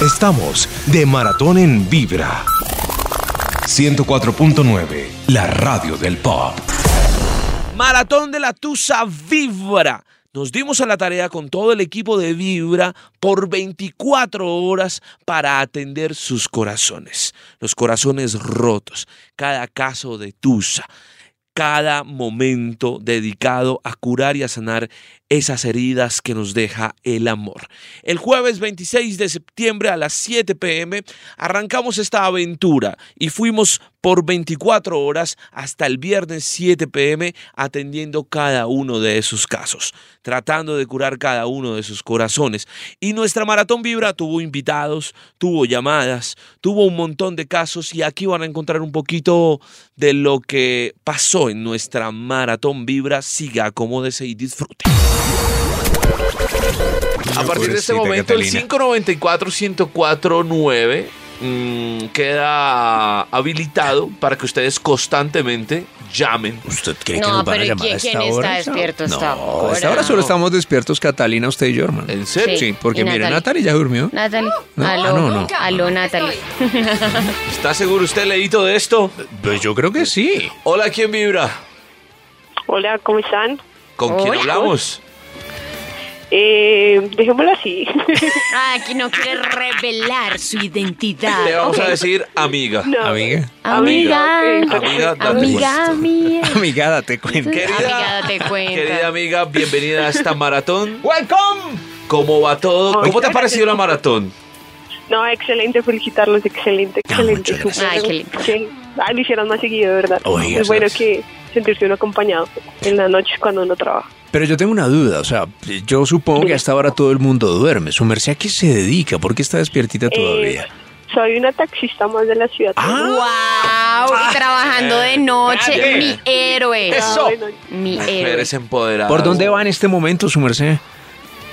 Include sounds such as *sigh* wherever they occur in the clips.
Estamos de maratón en Vibra. 104.9, la radio del pop. Maratón de la Tusa Vibra. Nos dimos a la tarea con todo el equipo de Vibra por 24 horas para atender sus corazones, los corazones rotos, cada caso de Tusa, cada momento dedicado a curar y a sanar esas heridas que nos deja el amor. El jueves 26 de septiembre a las 7 pm arrancamos esta aventura y fuimos por 24 horas hasta el viernes 7 pm atendiendo cada uno de esos casos, tratando de curar cada uno de sus corazones. Y nuestra maratón Vibra tuvo invitados, tuvo llamadas, tuvo un montón de casos y aquí van a encontrar un poquito de lo que pasó en nuestra maratón Vibra. Siga, acomódese y disfrute. A partir de este momento, el 594-1049 mm, queda habilitado para que ustedes constantemente llamen. ¿Usted cree que No, nos van a llamar a ¿quién, esta quién está hora? despierto hasta No, ahora? a esta hora solo estamos despiertos Catalina, usted y yo, hermano. ¿En serio? Sí, porque mire, Natalie. Ya durmió. Natalie. No, aló, ah, no, no. aló, Natalie. *laughs* ¿Está seguro usted, Leito, de esto? Pues yo creo que sí. Hola, ¿quién vibra? Hola, ¿cómo están? ¿Con quién Hola. hablamos? Eh, dejémoslo así. *laughs* Ah, aquí no quiere revelar su identidad. Le vamos a decir amiga. No. Amiga. Amiga. ok, Amiga, date Amiga, cuenta. amiga. Amiga, date cuenta. Querida- Amiga, date cuenta. Querida amiga, bienvenida a esta maratón. ¡Welcome! ¿Cómo va todo? ¿Cómo te ha parecido la maratón? No, excelente, felicitarlos, excelente, excelente. muchas gracias. súper. Ay, qué lindo. Ah, lo hicieron más seguido, verdad. Oiga, es bueno que sentirse uno acompañado en la noche cuando uno trabaja. Pero yo tengo una duda, o sea, yo supongo que hasta ahora todo el mundo duerme. ¿Su merced a qué se dedica? ¿Por qué está despiertita todavía? Eh, soy una taxista más de la ciudad. Ah. Wow, trabajando de noche, mi héroe. Ah, bueno, Mi héroe. Eres empoderada. ¿Por dónde va en este momento su merced?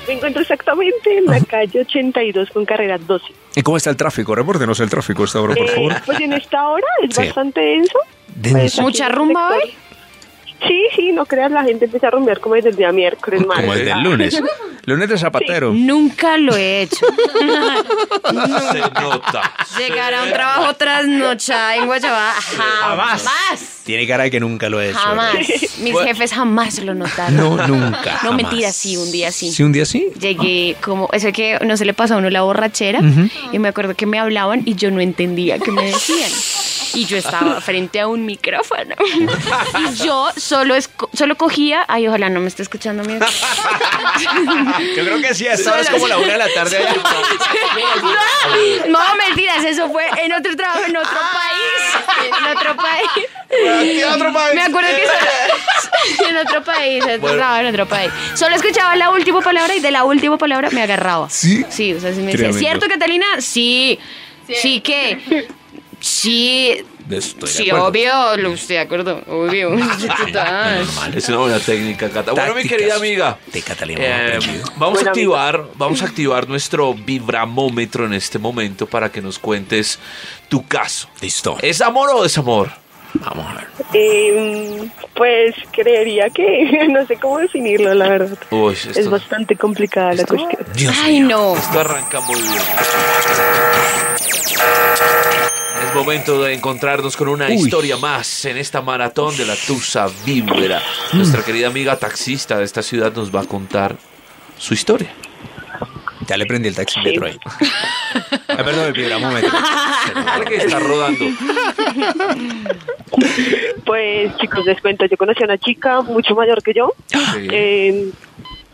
me encuentro exactamente en la calle 82 con carrera 12. ¿Y cómo está el tráfico? Repórtenos el tráfico a esta hora, por Eh, favor. pues en esta hora es Sí. bastante denso. Denso. Pues, ¿Mucha rumba hoy? Sí, sí, no creas, la gente empieza a rumbear como desde el día miércoles, martes. Como el del Ah. lunes. Lunes de zapatero. Nunca lo he hecho. *laughs* Se nota. Llegar a un trabajo trasnochada en Guayabá. Jamás. Tiene cara de que nunca lo he hecho. Jamás. Mis Bueno. jefes jamás lo notaron. No, nunca. No, jamás. mentira, sí, un día sí. ¿Sí, un día sí? Llegué como, eso que no se le pasó a uno la borrachera y me acuerdo que me hablaban y yo no entendía qué me decían. Y yo estaba *laughs* frente a un micrófono. Y yo solo, solo cogía, ay, ojalá no me esté escuchando mi... Yo creo que sí, esta hora es como la una de la tarde. *laughs* No, mentiras, eso fue en otro trabajo, en otro país. En otro país. otro país? Me acuerdo que solo, *laughs* en otro país, en otro Bueno. trabajo, en otro país. Solo escuchaba la última palabra y de la última palabra me agarraba. ¿Sí? Sí, o sea, si me decía, Tremendo. ¿cierto, Catalina? Sí. Sí, ¿qué? Sí. Estoy Sí, obvio, lo estoy de acuerdo, obvio. *laughs* Total. Es una buena técnica, Cata. Bueno, mi querida amiga. de Catalina eh, vamos a activar, vamos a activar nuestro vibramómetro en este momento para que nos cuentes tu caso. Listo. ¿Es amor o desamor? Vamos a ver. Eh, pues creería que *laughs* no sé cómo definirlo, la verdad. Uy, Es bastante complicada la cuestión. Dios Ay, mío. no. esto arranca muy bien. Es momento de encontrarnos con una Uy. historia más en esta maratón de la Tusa Vibra. Nuestra querida amiga taxista de esta ciudad nos va a contar su historia. Ya le prendí el taxímetro ahí. Ah, perdón, el vibramómetro. Dale que está rodando. Pues chicos, les cuento, yo conocí a una chica mucho mayor que yo. Sí. Eh,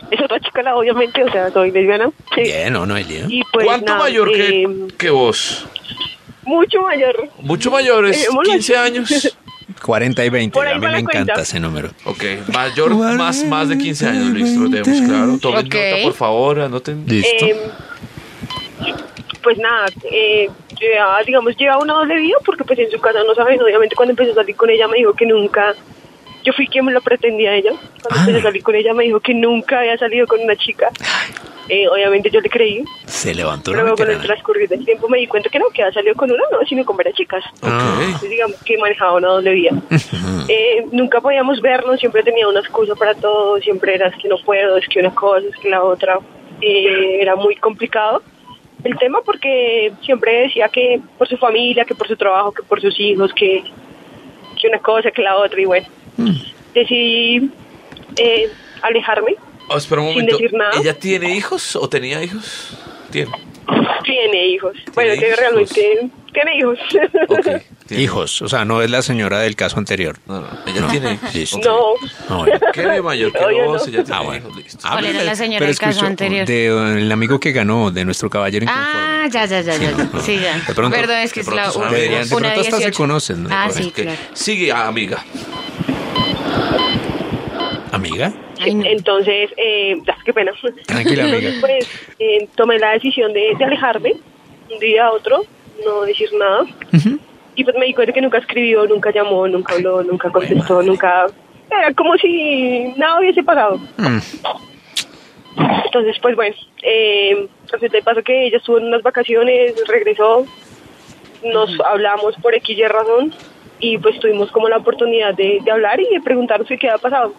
es otra chica, la, obviamente, o sea, soy lesbiana. Sí. Bien, no, no hay lío. Y pues, ¿Cuánto nada, mayor que, eh, que vos? Mucho mayor. Mucho mayores, Dejémoslo 15 así. años. *laughs* 40 y 20. Por ahí A mí me encanta cuenta. ese número. Ok, mayor, más, más de 15 años, listo, lo tenemos claro. Tomen Ok. nota, por favor, anoten. Listo. Eh, pues nada, eh, llevaba, digamos, llevaba una doble vida porque pues en su casa no saben, obviamente cuando empecé a salir con ella me dijo que nunca, yo fui quien me lo pretendía a ella, cuando empecé a salir con ella me dijo que nunca había salido con una chica, Eh, obviamente yo le creí, Se levantó pero con el transcurrir del tiempo me di cuenta que no, que había salido con una, no, sino con varias chicas. Ah. Entonces, digamos que manejaba una doble vida. Eh, nunca podíamos vernos, siempre tenía una excusa para todo, siempre era es que no puedo, es que una cosa, es que la otra. Eh, era muy complicado. el tema porque siempre decía que por su familia, que por su trabajo, que por sus hijos, que, que una cosa, que la otra, y bueno, decidí eh, alejarme. Oh, espera un Sin momento. decir nada. ¿Ella tiene hijos o tenía hijos? Tiene. Tiene hijos. bueno, que hijos. realmente tiene hijos. Tiene. *laughs* Hijos, o sea, no es la señora del caso anterior. No, no, ella tiene hijos. No, No, bueno. *laughs* ¿Qué de mayor que vos? no. Ella tiene Ah, bueno. hijos, listo. ¿Cuál era la señora del caso anterior? De, el amigo que ganó, de nuestro caballero inconforme. Ah, ya, ya, ya, ya. ya. Sí, ya. De pronto- Perdón, es que de es la una, de pronto hasta se 18. conocen, ¿no? Ah, sí, claro. Sigue, amiga. ¿Amiga? Ay, no. entonces, eh, qué pena. Tranquila, amiga. *laughs* Pues eh, tomé la decisión de, de alejarme un día a otro, no decir nada. Y pues me di cuenta que nunca escribió, nunca llamó, nunca habló, nunca contestó, nunca... Era como si nada hubiese pasado. Mm. Entonces, pues bueno, eh, resulta que ella estuvo en unas vacaciones, regresó, nos hablamos por X y razón y pues tuvimos como la oportunidad de, de hablar y de preguntarnos qué había pasado.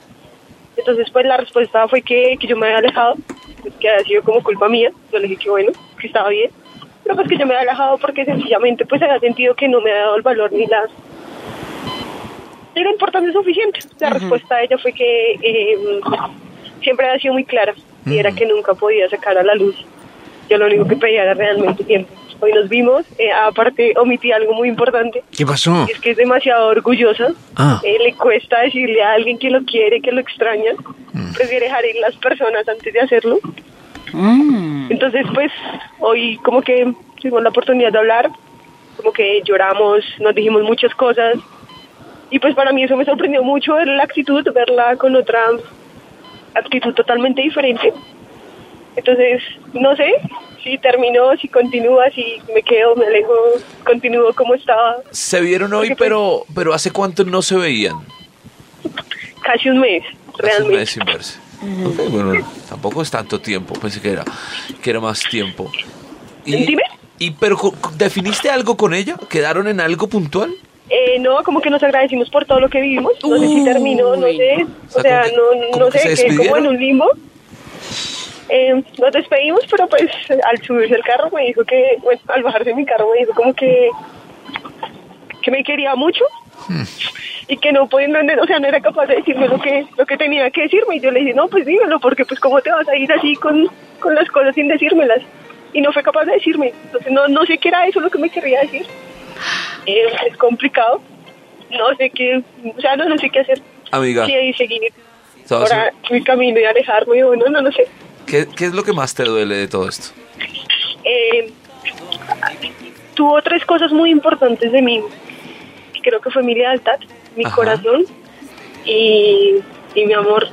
Entonces, pues la respuesta fue que, que yo me había alejado, pues, que había sido como culpa mía. Yo le dije que bueno, que estaba bien, pero pues que yo me había alejado porque sencillamente pues había sentido que no me había dado el valor ni las ni la importancia suficiente. La respuesta de ella fue que eh, siempre había sido muy clara y era que nunca podía sacar a la luz. Yo lo único que pedía era realmente tiempo. Hoy nos vimos, eh, aparte omití algo muy importante, ¿Qué pasó? y es que es demasiado orgullosa. Ah. Eh, le cuesta decirle a alguien que lo quiere, que lo extraña. Prefiere dejar ir las personas antes de hacerlo. Mm. Entonces, pues, hoy como que tuvimos la oportunidad de hablar, como que lloramos, nos dijimos muchas cosas. Y pues para mí eso me sorprendió mucho, ver la actitud, verla con otra actitud totalmente diferente. Entonces, no sé si terminó, si continúa, si me quedo, me alejo, continúo como estaba. Se vieron hoy, Porque, pues, pero, pero ¿hace cuánto no se veían? Casi un mes, Hace un realmente. mes sin verse. Bueno, tampoco es tanto tiempo, pensé que era, que era más tiempo. Y, Dime. y pero ¿definiste algo con ella? ¿Quedaron en algo puntual? Eh, no, como que nos agradecimos por todo lo que vivimos. No sé si terminó, no sé. O O sea, sea, como que- no, como no que sé, se que como en un limbo. Eh, nos despedimos, pero pues al subirse el carro me dijo que, bueno, al bajarse de mi carro me dijo como que, que me quería mucho y que no podía, no, o sea, no era capaz de decirme lo que, lo que tenía que decirme. Y yo le dije, no, pues dímelo, porque pues cómo te vas a ir así con, con las cosas sin decírmelas. Y no fue capaz de decirme. Entonces no, no sé qué era eso lo que me quería decir. Eh, es complicado. No sé qué, o sea, no, no sé qué hacer. Amiga, Sí, y seguir ahora mi camino y alejarme, o no, no, no sé. ¿Qué, ¿qué es lo que más te duele de todo esto? Eh, tuvo tres cosas muy importantes de mí. Creo que fue mi lealtad, mi Ajá. corazón y, y mi amor.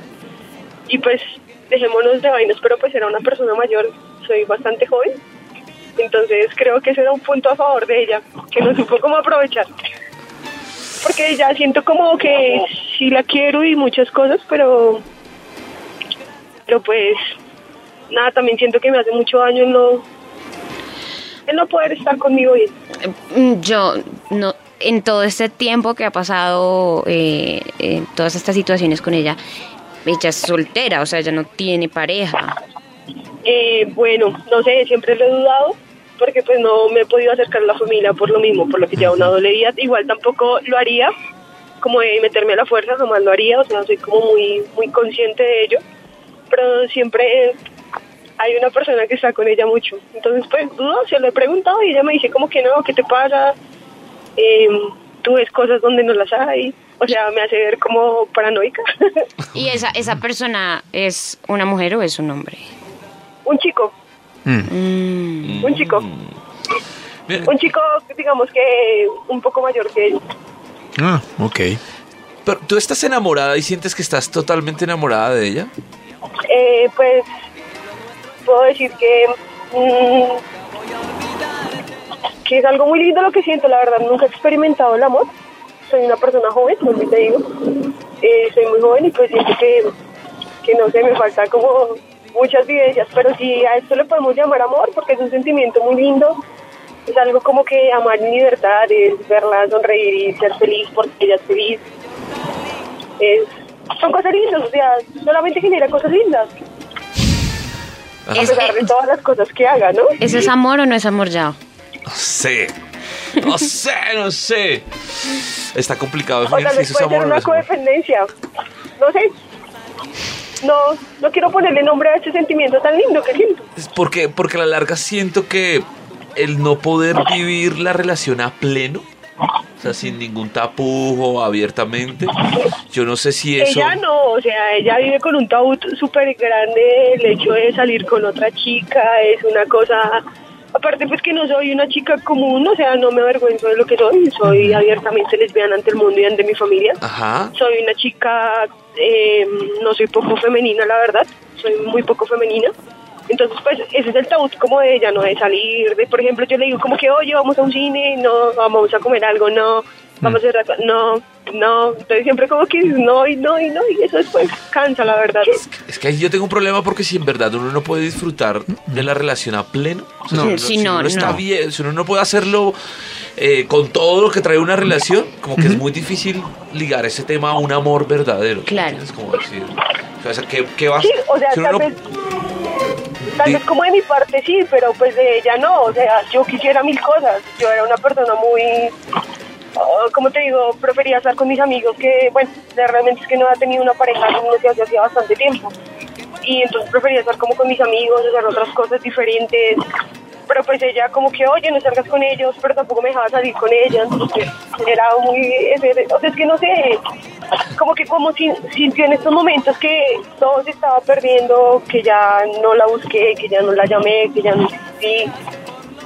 Y pues dejémonos de vainas, pero pues era una persona mayor, soy bastante joven. Entonces creo que ese era un punto a favor de ella, que no supo cómo aprovechar. Porque ya siento como que sí la quiero y muchas cosas, pero, pero pues nada, también siento que me hace mucho daño el no, no poder estar conmigo bien. Mm, Yo no en todo este tiempo que ha pasado eh, en todas estas situaciones con ella, ella es soltera, o sea, ella no tiene pareja. Eh, bueno, no sé, siempre lo he dudado porque pues no me he podido acercar a la familia por lo mismo, por lo que lleva una doble vida. Igual tampoco lo haría, como de meterme a la fuerza, jamás lo haría, o sea, soy como muy, muy consciente de ello, pero siempre hay una persona que está con ella mucho. Entonces, pues dudo, se lo he preguntado y ella me dice como que no, ¿qué te pasa? Eh, tú ves cosas donde no las hay. O sea, me hace ver como paranoica. *laughs* ¿Y esa, esa persona es una mujer o es un hombre? un chico, Mm. Mm. un chico. Mira, Un chico, digamos que un poco mayor que él. Ah, ok. Pero tú estás enamorada y sientes que estás totalmente enamorada de ella. Eh, pues puedo decir que mm, que es algo muy lindo lo que siento, la verdad, nunca he experimentado el amor. Soy una persona joven, como te digo. Eh, soy muy joven y pues siento que, que no sé, me falta como muchas vivencias, pero sí a esto le podemos llamar amor porque es un sentimiento muy lindo. Es algo como que amar en libertad, es verla sonreír y ser feliz porque ella es feliz. Son cosas lindas, o sea, solamente genera cosas lindas. A Es- pesar de todas las cosas que haga, ¿no? ¿Eso es amor o no es amor ya? No sé. No sé, no sé. Está complicado O definir si eso es amor o no una es amor. codependencia. No sé. No, no quiero ponerle nombre a ese sentimiento tan lindo que siento. Es porque, porque a la larga siento que el no poder vivir la relación a pleno, o sea, sin ningún tapujo, abiertamente, yo no sé si eso... Ella no, o sea, ella vive con un tabú súper grande, el hecho de salir con otra chica es una cosa... Aparte pues que no soy una chica común, o sea, no me avergüenzo de lo que soy, soy abiertamente lesbiana ante el mundo y ante mi familia. Ajá. Soy una chica, eh, no soy poco femenina, la verdad, soy muy poco femenina. Entonces, pues, ese es el tabú como de ella, ¿no? De salir, de, por ejemplo, yo le digo como que, oye, vamos a un cine, no, vamos a comer algo, no, vamos a hacer no, no. Entonces siempre como que no, y no, y no, y eso después cansa, la verdad. Es que ahí yo tengo un problema porque si en verdad uno no puede disfrutar de la relación a pleno, o sea, No. si, uno, Sí, si no, uno está no. bien, si uno no puede hacerlo eh, con todo lo que trae una relación, como que es muy difícil ligar ese tema a un amor verdadero. Claro. Es como decir, o sea, ¿qué, qué vas Sí, o sea, si uno tal no- vez, tal vez como de mi parte sí, pero pues de ella no, o sea, yo quisiera mil cosas, yo era una persona muy, oh, como te digo, prefería estar con mis amigos que, bueno, realmente es que no había tenido una pareja desde hacía bastante tiempo, y entonces prefería estar como con mis amigos, hacer otras cosas diferentes, pero pues ella como que, oye, no salgas con ellos, pero tampoco me dejaba salir con ella, entonces era muy, o sea, es que no sé, como que como sin- sintió en estos momentos que todo se estaba perdiendo, que ya no la busqué, que ya no la llamé, que ya no insistí.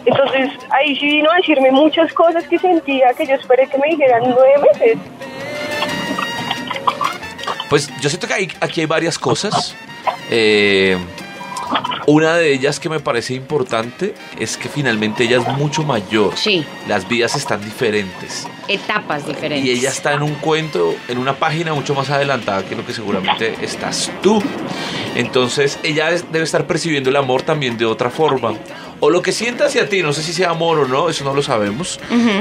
Entonces ahí sí vino a decirme muchas cosas que sentía, que yo esperé que me dijeran nueve meses. Pues yo siento que aquí hay varias cosas. Eh, una de ellas que me parece importante es que finalmente ella es mucho mayor. Sí. Las vidas están diferentes. Etapas diferentes. Y ella está en un cuento, en una página mucho más adelantada que lo que seguramente estás tú. Entonces ella debe estar percibiendo el amor también de otra forma. O lo que sienta hacia ti, no sé si sea amor o no, eso no lo sabemos.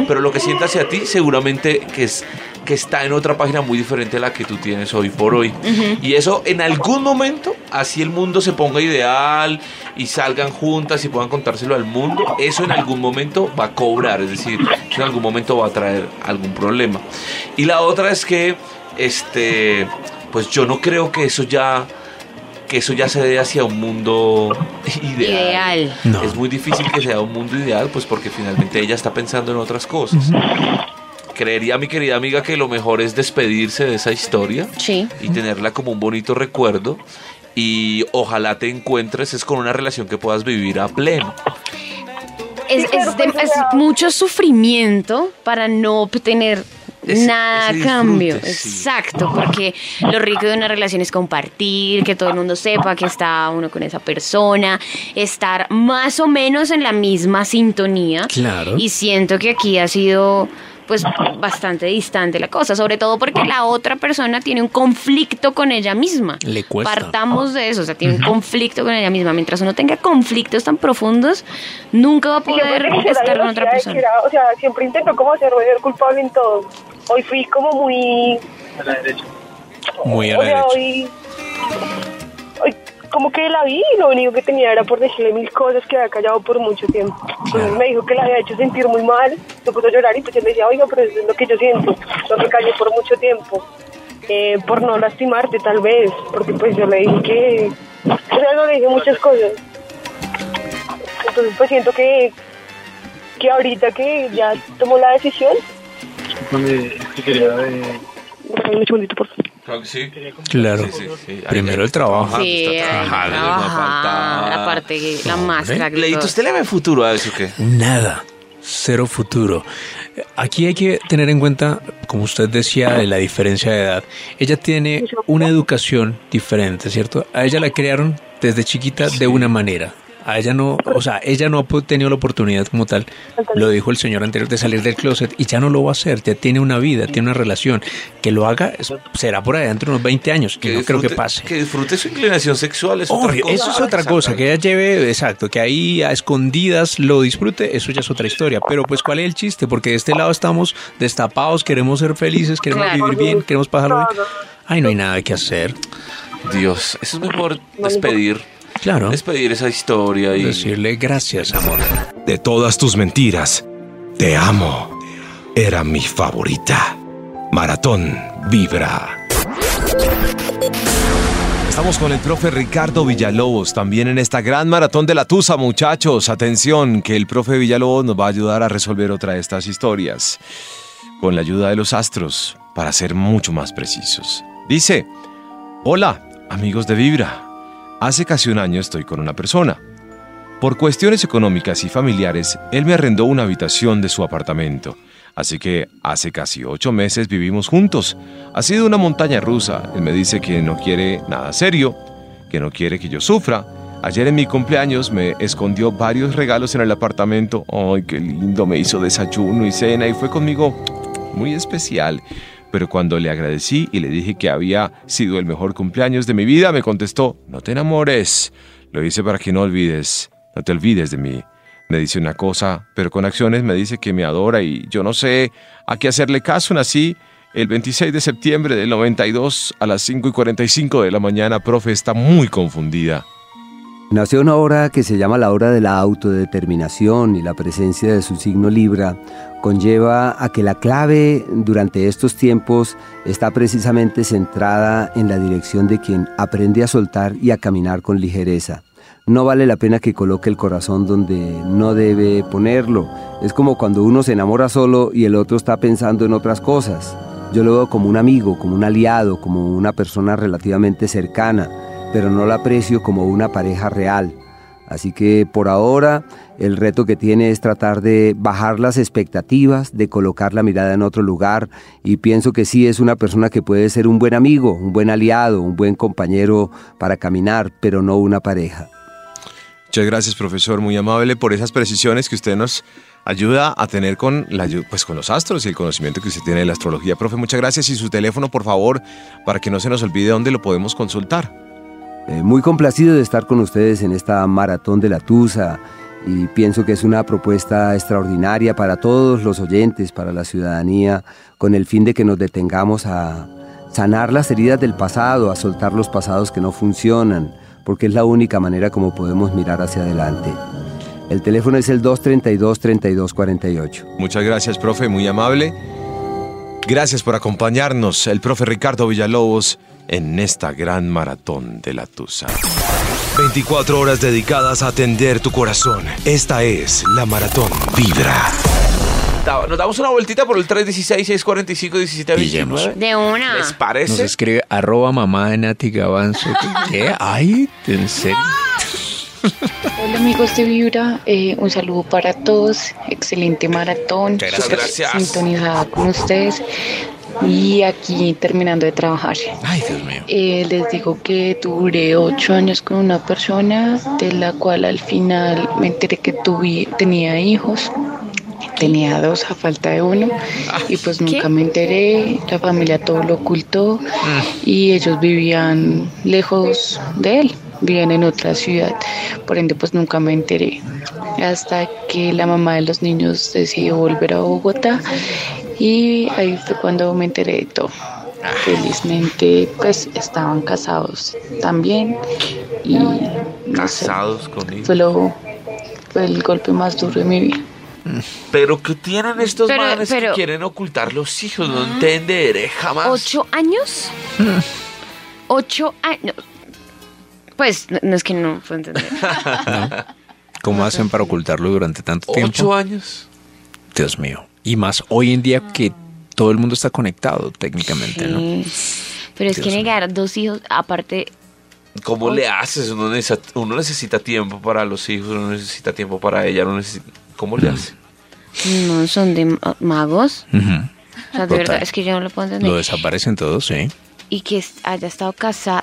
Pero lo que sienta hacia ti seguramente que, es, que está en otra página muy diferente a la que tú tienes hoy por hoy. Y eso en algún momento, así el mundo se ponga ideal y salgan juntas y puedan contárselo al mundo, eso en algún momento va a cobrar, es decir, eso en algún momento va a traer algún problema. Y la otra es que, este, pues yo no creo que eso ya que eso ya se dé hacia un mundo ideal. Ideal. No. Es muy difícil que sea un mundo ideal, pues porque finalmente ella está pensando en otras cosas. Creería mi querida amiga que lo mejor es despedirse de esa historia Sí. y tenerla como un bonito recuerdo y ojalá te encuentres es con una relación que puedas vivir a pleno. Es, de- pues, es mucho sufrimiento para no obtener Ese- nada a cambio. sí. Exacto, porque lo rico de una relación es compartir, que todo el mundo sepa que está uno con esa persona, estar más o menos en la misma sintonía. Claro. Y siento que aquí ha sido pues bastante distante la cosa, sobre todo porque la otra persona tiene un conflicto con ella misma. Le cuesta. Partamos de eso, o sea, tiene un conflicto con ella misma. Mientras uno tenga conflictos tan profundos, nunca va a poder la estar con otra persona. era- o sea, siempre intento como hacerme ver culpable en todo. Hoy fui como muy Muy a o la sea, derecha. hoy como que la vi y lo único que tenía era por decirle mil cosas que había callado por mucho tiempo. Entonces me dijo que la había hecho sentir muy mal, se puso a llorar y pues yo le decía, oiga, pero eso es lo que yo siento, lo que callé por mucho tiempo, eh, por no lastimarte tal vez, porque pues yo le dije que, o sea, no le dije muchas cosas. Entonces pues siento que, que ahorita que ya tomó la decisión, quería eh, Dame un segundito, por favor. Claro que sí. Claro. Sí, sí, sí. Ahí- Primero el trabajo. Sí, trabajar, faltar. la parte, la máscara. Leito. ¿usted le ve futuro a eso o qué? Nada. Cero futuro. Aquí hay que tener en cuenta, como usted decía, de la diferencia de edad. Ella tiene una educación diferente, ¿cierto? A ella la crearon desde chiquita de una manera. A ella no, o sea, ella no ha tenido la oportunidad como tal, lo dijo el señor anterior, de salir del closet y ya no lo va a hacer, ya tiene una vida, tiene una relación. Que lo haga será por de unos 20 años, que no creo que pase. Que disfrute su inclinación sexual. Es otra Obvio, cosa. eso es otra cosa, que ella lleve, exacto, que ahí a escondidas lo disfrute, eso ya es otra historia. Pero pues, ¿cuál es el chiste? Porque de este lado estamos destapados, queremos ser felices, queremos Claro. vivir bien, queremos pasarlo bien. Ay, no hay nada que hacer. Dios, eso es mejor despedir Claro. despedir esa historia y Decirle gracias, amor. De todas tus mentiras, te amo. Era mi favorita. Maratón Vibra. Estamos con el profe Ricardo Villalobos, también en esta gran maratón de la Tusa, muchachos. Atención, que el profe Villalobos nos va a ayudar a resolver otra de estas historias, con la ayuda de los astros, para ser mucho más precisos. Dice, hola, amigos de Vibra. Hace casi un año estoy con una persona. Por cuestiones económicas y familiares, él me arrendó una habitación de su apartamento. Así que hace casi ocho meses vivimos juntos. Ha sido una montaña rusa. Él me dice que no quiere nada serio, que no quiere que yo sufra. Ayer en mi cumpleaños me escondió varios regalos en el apartamento. ¡Ay, qué lindo! Me hizo desayuno y cena y fue conmigo muy especial. Pero cuando le agradecí y le dije que había sido el mejor cumpleaños de mi vida, me contestó, no te enamores. Lo hice para que no olvides, no te olvides de mí. Me dice una cosa, pero con acciones me dice que me adora y yo no sé a qué hacerle caso. Nací el 26 de septiembre del 92 a las 5 y 45 de la mañana. Profe, está muy confundida. Nació una hora que se llama la hora de la autodeterminación y la presencia de su signo Libra conlleva a que la clave durante estos tiempos está precisamente centrada en la dirección de quien aprende a soltar y a caminar con ligereza. No vale la pena que coloque el corazón donde no debe ponerlo. Es como cuando uno se enamora solo y el otro está pensando en otras cosas. Yo lo veo como un amigo, como un aliado, como una persona relativamente cercana, pero no la aprecio como una pareja real. Así que por ahora el reto que tiene es tratar de bajar las expectativas, de colocar la mirada en otro lugar y pienso que sí es una persona que puede ser un buen amigo, un buen aliado, un buen compañero para caminar, pero no una pareja. Muchas gracias, profesor, muy amable por esas precisiones que usted nos ayuda a tener con, la, pues, con los astros y el conocimiento que usted tiene de la astrología. Profe, muchas gracias y su teléfono, por favor, para que no se nos olvide dónde lo podemos consultar. Eh, muy complacido de estar con ustedes en esta maratón de la Tusa y pienso que es una propuesta extraordinaria para todos los oyentes, para la ciudadanía, con el fin de que nos detengamos a sanar las heridas del pasado, a soltar los pasados que no funcionan, porque es la única manera como podemos mirar hacia adelante. El teléfono es el 232-3248. Muchas gracias, profe, muy amable. Gracias por acompañarnos, el profe Ricardo Villalobos, en esta gran maratón de la Tusa. 24 horas dedicadas a atender tu corazón. Esta es la maratón Vibra. Nos damos una vueltita por el 316-645-1729. De una. ¿Les Nos parece? escribe arroba mamá de Nati Gavanzo. *laughs* ¿Qué? Ay, ¿en serio? Hola amigos de Vibra, eh, un saludo para todos, excelente maratón, Muchas gracias. sintonizada con ustedes y aquí terminando de trabajar. Ay, Dios mío. Eh, les digo que duré ocho años con una persona de la cual al final me enteré que tuve, tenía hijos. Tenía dos a falta de uno y pues nunca me enteré, la familia todo lo ocultó y ellos vivían lejos de él, vivían en otra ciudad, por ende pues nunca me enteré. Hasta que la mamá de los niños decidió volver a Bogotá y ahí fue cuando me enteré de todo. Felizmente pues estaban casados también y no sé, Casados conmigo. fue, lo, fue el golpe más duro de mi vida. Pero ¿qué tienen estos Pero- manes pero- que quieren ocultar los hijos? No entenderé jamás. ¿Ocho años? ¿Ocho años? Pues no, no es que no puedo entender. *laughs* ¿Cómo hacen para ocultarlo durante tanto tiempo? ¿Ocho años? Dios mío. Y más hoy en día que todo el mundo está conectado técnicamente, ¿no? Pero es Dios que mío. negar dos hijos, aparte, ¿Cómo le haces? Uno necesita, uno necesita tiempo para los hijos, uno necesita tiempo para ella. Uno necesita... ¿Cómo le hace? no son de ma- magos. O sea, de Total. verdad, es que yo no lo puedo entender. Lo desaparecen todos, sí. Y que haya estado casado.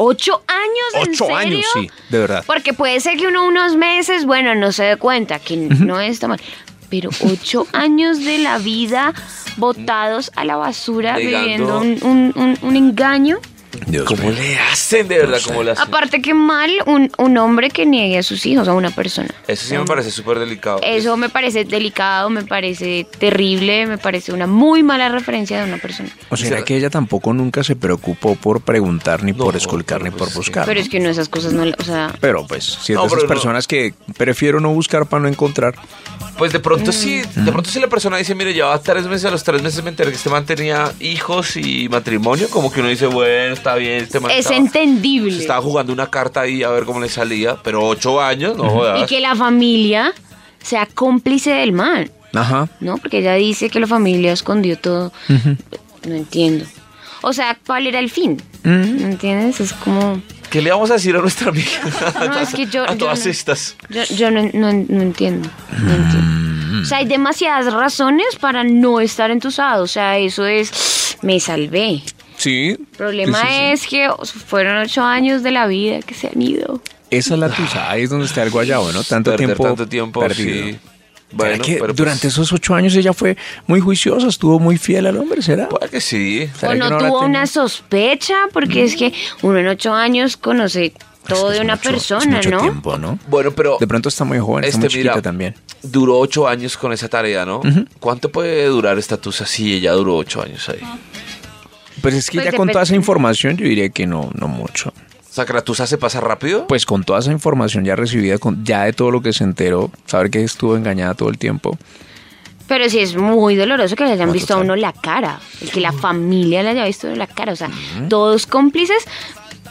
¿Ocho años? ¿En Ocho serio? años, sí, de verdad. Porque puede ser que uno unos meses, bueno, no se dé cuenta, que no está mal. Pero ocho *laughs* años de la vida botados a la basura, viviendo un, un- un- un engaño. Dios ¿Cómo mío. le hacen de verdad? ¿Cómo le hacen? Aparte que mal un, un hombre que niegue a sus hijos a una persona. Eso sí me parece súper delicado. Eso me parece delicado, me parece terrible, me parece una muy mala referencia de una persona. O sea, que ella tampoco nunca se preocupó por preguntar, ni por esculcar, ni por buscar. Pero es que no esas cosas no, o sea, Pero pues, si es No, de esas personas que prefiero no buscar para no encontrar. Pues de pronto Mm. sí, de pronto si la persona dice, mire, llevaba tres meses, a los tres meses me enteré que este man tenía hijos y matrimonio, como que uno dice, bueno, está bien, este man es estaba, entendible. se estaba jugando una carta ahí a ver cómo le salía, pero ocho años, no jodas. Y que la familia sea cómplice del mal, Ajá. ¿no? Porque ella dice que la familia escondió todo. No entiendo. O sea, ¿cuál era el fin? ¿No entiendes? Es como... ¿Qué le vamos a decir a nuestra amiga? *laughs* No, es que yo- *laughs* a yo todas no- estas. Yo, yo no, no- no entiendo. No entiendo. O sea, hay demasiadas razones para no estar entusado. O sea, eso es... Me salvé. Sí. El problema Sí, sí, sí. es que fueron ocho años de la vida que se han ido. Esa es la tusa, ahí es donde está el guayabo, ¿no? Tanto Perder tiempo, tanto tiempo, perdido. sí. ¿Será Bueno, que pero pues- durante esos ocho años ella fue muy juiciosa, estuvo muy fiel al hombre, ¿será? Puede que sí. ¿Será O no tuvo una sospecha, porque es que uno en ocho años conoce todo Es de una mucho- persona, mucho ¿no? tiempo, ¿no? Bueno, pero De pronto está muy joven, está este, muy chiquita mira, también. duró ocho años con esa tarea, ¿no? ¿Cuánto puede durar esta tusa si ella duró ocho años ahí? Pues es que Pues ya con toda esa información yo diría que no, no mucho. O sea, que la tusa se pasa rápido. Pues con toda esa información ya recibida, con, ya de todo lo que se enteró, saber que estuvo engañada todo el tiempo. Pero sí es muy doloroso que le hayan No, visto a uno la cara, el que la familia le haya visto la cara, o sea, todos cómplices.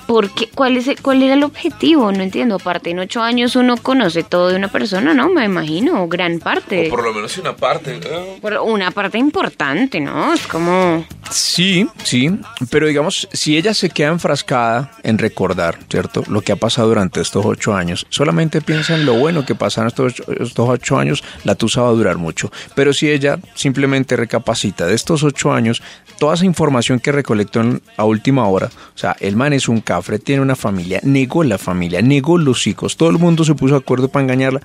Porque, ¿cuál, es el- ¿Cuál era el objetivo? No entiendo. Aparte, en ocho años uno conoce todo de una persona, ¿no? Me imagino, gran parte. o por lo menos una parte. ¿eh? Pero una parte importante, ¿no? Es como... Sí, sí, pero digamos, si ella se queda enfrascada en recordar, ¿cierto? Lo que ha pasado durante estos ocho años, solamente piensa en lo bueno que pasaron estos, ocho- estos ocho años, la tusa va a durar mucho. Pero si ella simplemente recapacita de estos ocho años, toda esa información que recolectó en- a última hora, o sea, el man es un cafre, tiene una familia, negó la familia, negó los hijos, todo el mundo se puso de acuerdo para engañarla.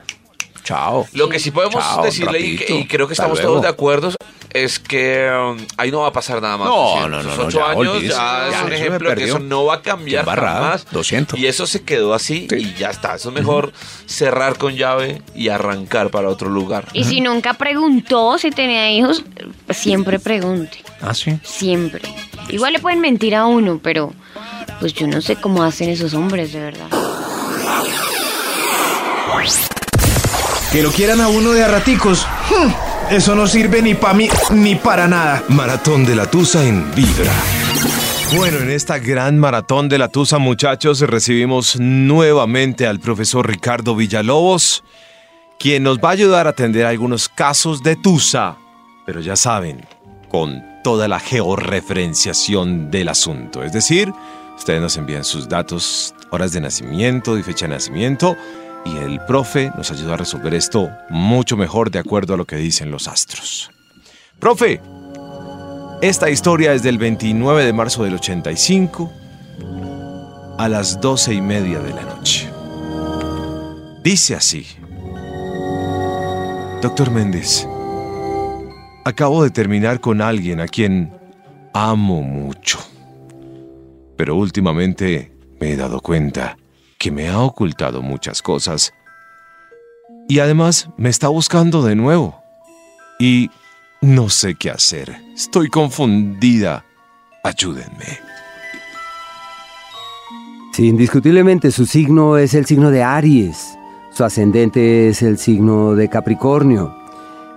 Chao. Lo que sí podemos Chao, decirle y, rapidito. que- y creo que estamos todos de acuerdo es que um, ahí no va a pasar nada más. No, no, no, no, ocho ya, años olvídese. ya, es un ejemplo de que eso no va a cambiar jamás. lo siento. Y eso se quedó así Sí. y ya está. Eso es mejor cerrar con llave y arrancar para otro lugar. Y si nunca preguntó si tenía hijos, siempre pregunte. Ah, sí. Siempre. Igual le pueden mentir a uno, pero pues yo no sé cómo hacen esos hombres, de verdad. Que lo quieran a uno de a hmm, Eso no sirve ni para mí ni para nada. Maratón de la Tusa en Vibra. Bueno, en esta gran maratón de la Tusa, muchachos, recibimos nuevamente al profesor Ricardo Villalobos, quien nos va a ayudar a atender algunos casos de Tusa, pero ya saben, con toda la georreferenciación del asunto. Es decir, ustedes nos envían sus datos, horas de nacimiento y fecha de nacimiento, y el profe nos ayuda a resolver esto mucho mejor de acuerdo a lo que dicen los astros. Profe, esta historia es del 29 de marzo del 85 a las 12 y media de la noche. Dice así. Doctor Méndez, acabo de terminar con alguien a quien amo mucho. Pero últimamente me he dado cuenta que me ha ocultado muchas cosas. Y además me está buscando de nuevo. Y no sé qué hacer. Estoy confundida. Ayúdenme. Sí, indiscutiblemente su signo es el signo de Aries, su ascendente es el signo de Capricornio.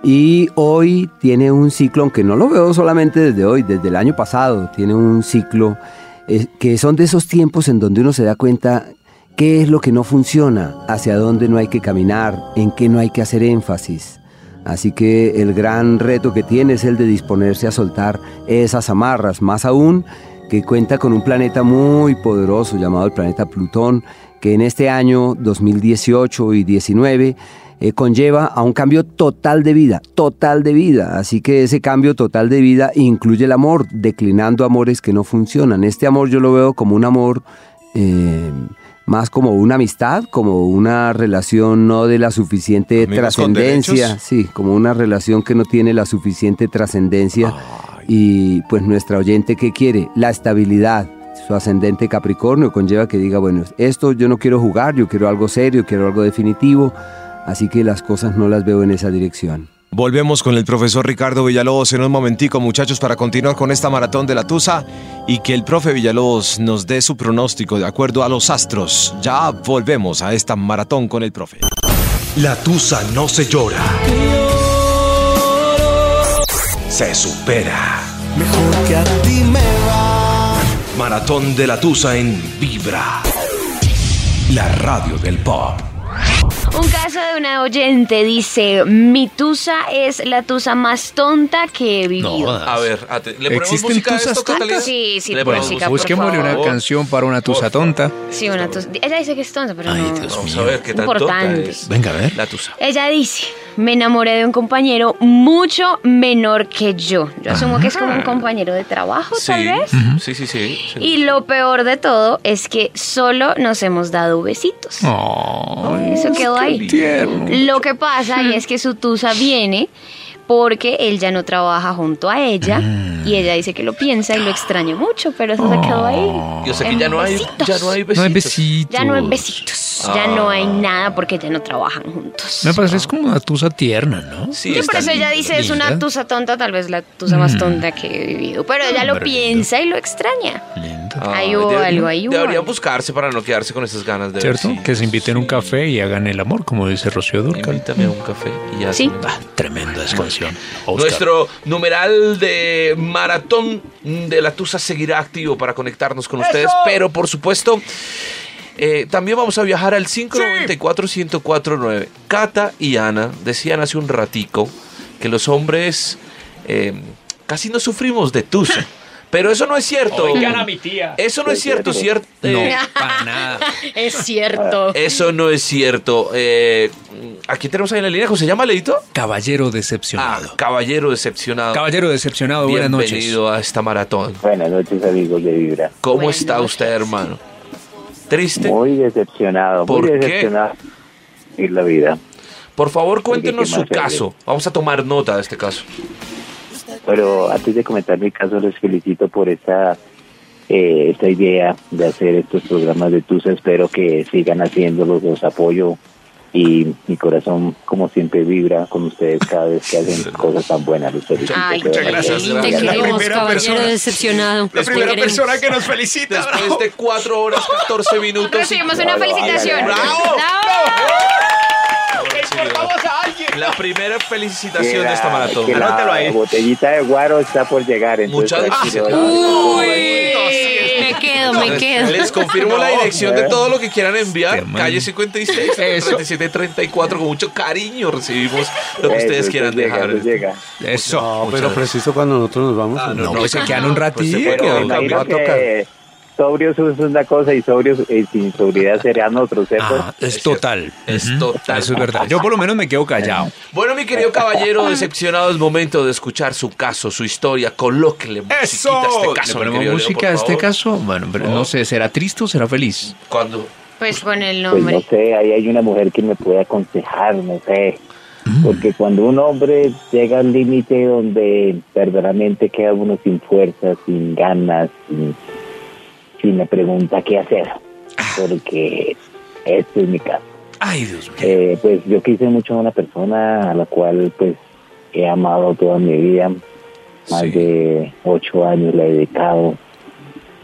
Y hoy tiene un ciclo, aunque no lo veo solamente desde hoy, desde el año pasado, tiene un ciclo eh, que son de esos tiempos en donde uno se da cuenta qué es lo que no funciona, hacia dónde no hay que caminar, en qué no hay que hacer énfasis. Así que el gran reto que tiene es el de disponerse a soltar esas amarras, más aún que cuenta con un planeta muy poderoso llamado el planeta Plutón, que en este año 2018 y 19 eh, conlleva a un cambio total de vida, total de vida. Así que ese cambio total de vida incluye el amor, declinando amores que no funcionan. Este amor yo lo veo como un amor eh, más como una amistad, como una relación no de la suficiente trascendencia, sí, como una relación que no tiene la suficiente trascendencia. Y pues nuestra oyente, ¿qué quiere? La estabilidad, su ascendente Capricornio conlleva que diga, bueno, esto yo no quiero jugar, yo quiero algo serio, quiero algo definitivo, así que las cosas no las veo en esa dirección. Volvemos con el profesor Ricardo Villalobos en un momentico, muchachos, para continuar con esta maratón de la Tusa y que el profe Villalobos nos dé su pronóstico de acuerdo a los astros. Ya volvemos a esta maratón con el profe. La Tusa no se llora. Se supera. Mejor que a ti me va. Maratón de la Tusa en Vibra. La radio del pop. Un una oyente dice, mi tusa es la tusa más tonta que he vivido. A ver, ate- ¿le ponemos ¿Existen música a tusas esto, tontas? Sí, sí, Le ponemos música, por Busquémosle una favor. canción para una tusa tonta. Sí, una tusa. Ella dice que es tonta, pero no. Vamos a ver qué tan tonta Importante. es. Venga, a ver. La tusa. Ella dice, me enamoré de un compañero mucho menor que yo. Yo asumo que es como un compañero de trabajo, Sí, tal vez. sí, sí, sí. sí. Y lo peor de todo es que solo nos hemos dado besitos. Ay, Eso quedó ahí. tierno. Lo que pasa es que su tusa viene porque él ya no trabaja junto a ella y ella dice que lo piensa y lo extraña mucho, pero eso se quedó ahí. Yo sé que ya no hay, besitos. ya no hay besitos. No hay besitos. Ya no hay besitos, ya no hay nada porque ya no trabajan juntos. Me parece es como una tusa tierna, ¿no? Sí, Sí, por eso ella dice es una linda. tusa tonta, tal vez la tusa más tonta que he vivido. Pero ella lo Hombre, piensa y lo extraña. Lindo. Ahí hubo debe- algo, ahí hubo Deberían algo. buscarse para no quedarse con esas ganas de ¿Cierto? ver si- Que se inviten a un café y hagan el amor, como dice Rocío Durcal. Invítame a un café y ya. Sí. Ah, tremenda Oscar. Nuestro numeral de maratón de la Tusa seguirá activo para conectarnos con ustedes, pero por supuesto, eh, también vamos a viajar al 594-1049. Cata y Ana decían hace un ratico que los hombres eh, casi no sufrimos de Tusa. *laughs* Pero eso no es cierto. Oigan a mi tía. Eso no es cierto, ¿cierto? No, Eh, *laughs* para nada. Es cierto. eso no es cierto. Eh, aquí tenemos ahí en la línea, ¿cómo se llama, Leito? Caballero Ah, decepcionado. caballero decepcionado. Caballero decepcionado, buenas noches. Bienvenido a esta maratón. Buenas noches, amigos de Vibra. ¿Cómo Buenas está noches. usted, hermano? ¿Triste? Muy decepcionado, ¿Por muy qué? decepcionado en la vida. Por favor, cuéntenos ¿qué su caso. Vamos a tomar nota de este caso. Pero antes de comentar mi caso, les felicito por esta, eh, esta idea de hacer estos programas de TUSA. Espero que sigan haciéndolos, los apoyo. Y mi corazón, como siempre, vibra con ustedes cada vez que hacen cosas tan buenas. Los felicito. Ay, verdad. gracias, Te gracias. La queremos, primera caballero persona- decepcionado. La Te primera queremos. persona que nos felicita. Después de 4 horas, 14 minutos. y- Recibimos una no, felicitación. a alguien. La primera felicitación de esta maratón. la ahí. botellita de guaro está por llegar. Muchas tranquilo. Me quedo, me quedo. Les confirmo la dirección de todo lo que quieran enviar. Mal. Calle 56, 3734. *laughs* Con mucho cariño recibimos lo que Eso, ustedes eso quieran llega, dejar. eso llega. Eso. No, pero preciso cuando nosotros nos vamos. Ah, No, pues se quedan un Pues ratito. se sobrios es una cosa y sobrios eh, sin sobriedad serían otros, ¿cierto? Ah, es total. Es total. Eso es verdad. Yo por lo menos me quedo callado. Bueno, mi querido caballero decepcionado, es momento de escuchar su caso, su historia. Colóquele musiquita a este ¿Le caso, ponemos Leo, música a este caso? Bueno, pero no sé, ¿será triste o será feliz? Cuando Pues con el Pues no nombre. sé, ahí hay una mujer que me puede aconsejar, no sé. Porque cuando un hombre llega al límite donde verdaderamente queda uno sin fuerzas, sin ganas, sin, sin me pregunta qué hacer. Porque este es mi caso. Ay, Dios mío. Eh, pues yo quise mucho a una persona a la cual pues he amado toda mi vida. Más Sí. de ocho años le he dedicado.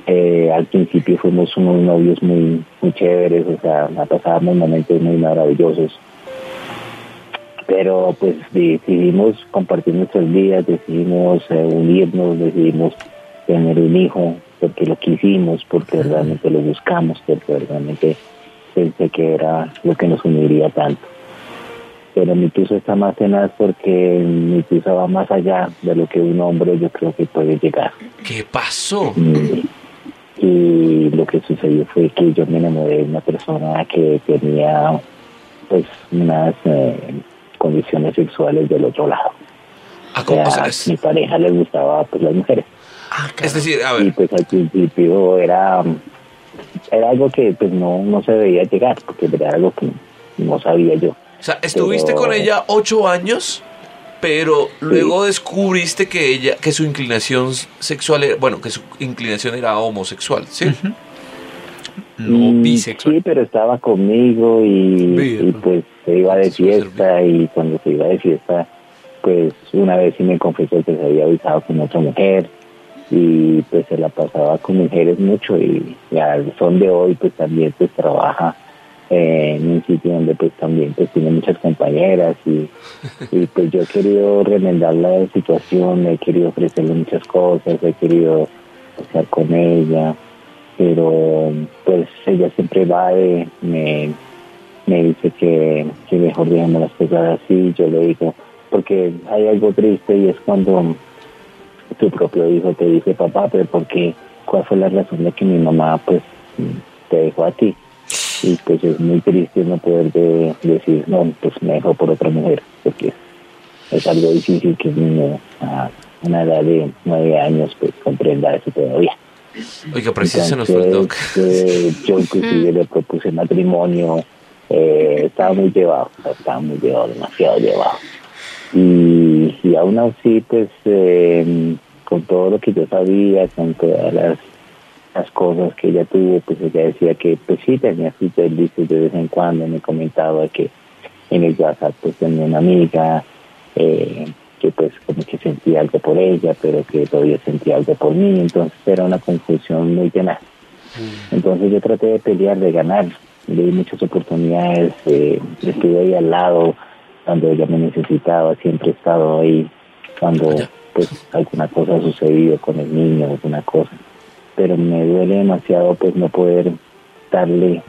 Eh, al principio fuimos unos novios muy, muy chéveres, o sea, pasábamos momentos muy maravillosos. Pero pues decidimos compartir nuestros días, decidimos eh, unirnos, decidimos tener un hijo, porque lo quisimos, porque realmente lo buscamos, porque realmente pensé que era lo que nos uniría tanto. Pero mi tusa está más tenaz porque mi tusa va más allá de lo que un hombre yo creo que puede llegar. ¿Qué pasó? Y, y lo que sucedió fue que yo me enamoré de una persona que tenía pues unas eh, condiciones sexuales del otro lado. Ah, O ¿cómo? O sea, sea, es, mi pareja le gustaba pues las mujeres. Es decir, a Y ver, pues al principio era, era algo que pues no, no se veía llegar, porque era algo que no sabía yo. o sea, ¿estuviste pero- con ella ocho años? pero luego descubriste que ella, que su inclinación sexual era, bueno, que su inclinación era homosexual, ¿sí? Mm, Sí, pero estaba conmigo y, y, pues se iba de fiesta y cuando se iba de fiesta, pues una vez sí me confesó que se había avisado con otra mujer y pues se la pasaba con mujeres mucho y, y al son de hoy pues también pues trabaja en un sitio donde pues también pues tiene muchas compañeras y, y pues yo he querido remendar la situación, he querido ofrecerle muchas cosas, he querido estar con ella pero pues ella siempre va y me, me dice que, que mejor dejemos las cosas así, yo le digo, porque hay algo triste y es cuando tu propio hijo te dice, papá, pero ¿por qué? ¿Cuál fue la razón de que mi mamá pues te dejó a ti? Y pues es muy triste no poder de, decir, no, pues me dejó por otra mujer, porque es algo difícil que un niño a una edad de nueve años pues comprenda eso todavía. Oiga, preciso se nos fue el doc. Eh, yo inclusive le propuse matrimonio, eh, estaba muy llevado, estaba muy llevado, demasiado llevado. Y, y aún así, pues, eh, con todo lo que yo sabía, con todas las, las cosas que ella tuvo, pues ella decía que, pues sí, tenía sus de vez en cuando, me comentaba que en el WhatsApp pues tenía una amiga, eh, que pues como que sentía algo por ella, pero que todavía sentía algo por mí, entonces era una confusión muy tenaz. Entonces yo traté de pelear, de ganar, le di muchas oportunidades, eh, estuve ahí al lado cuando ella me necesitaba, siempre he estado ahí cuando pues alguna cosa ha sucedido con el niño, alguna cosa, pero me duele demasiado pues no poder darle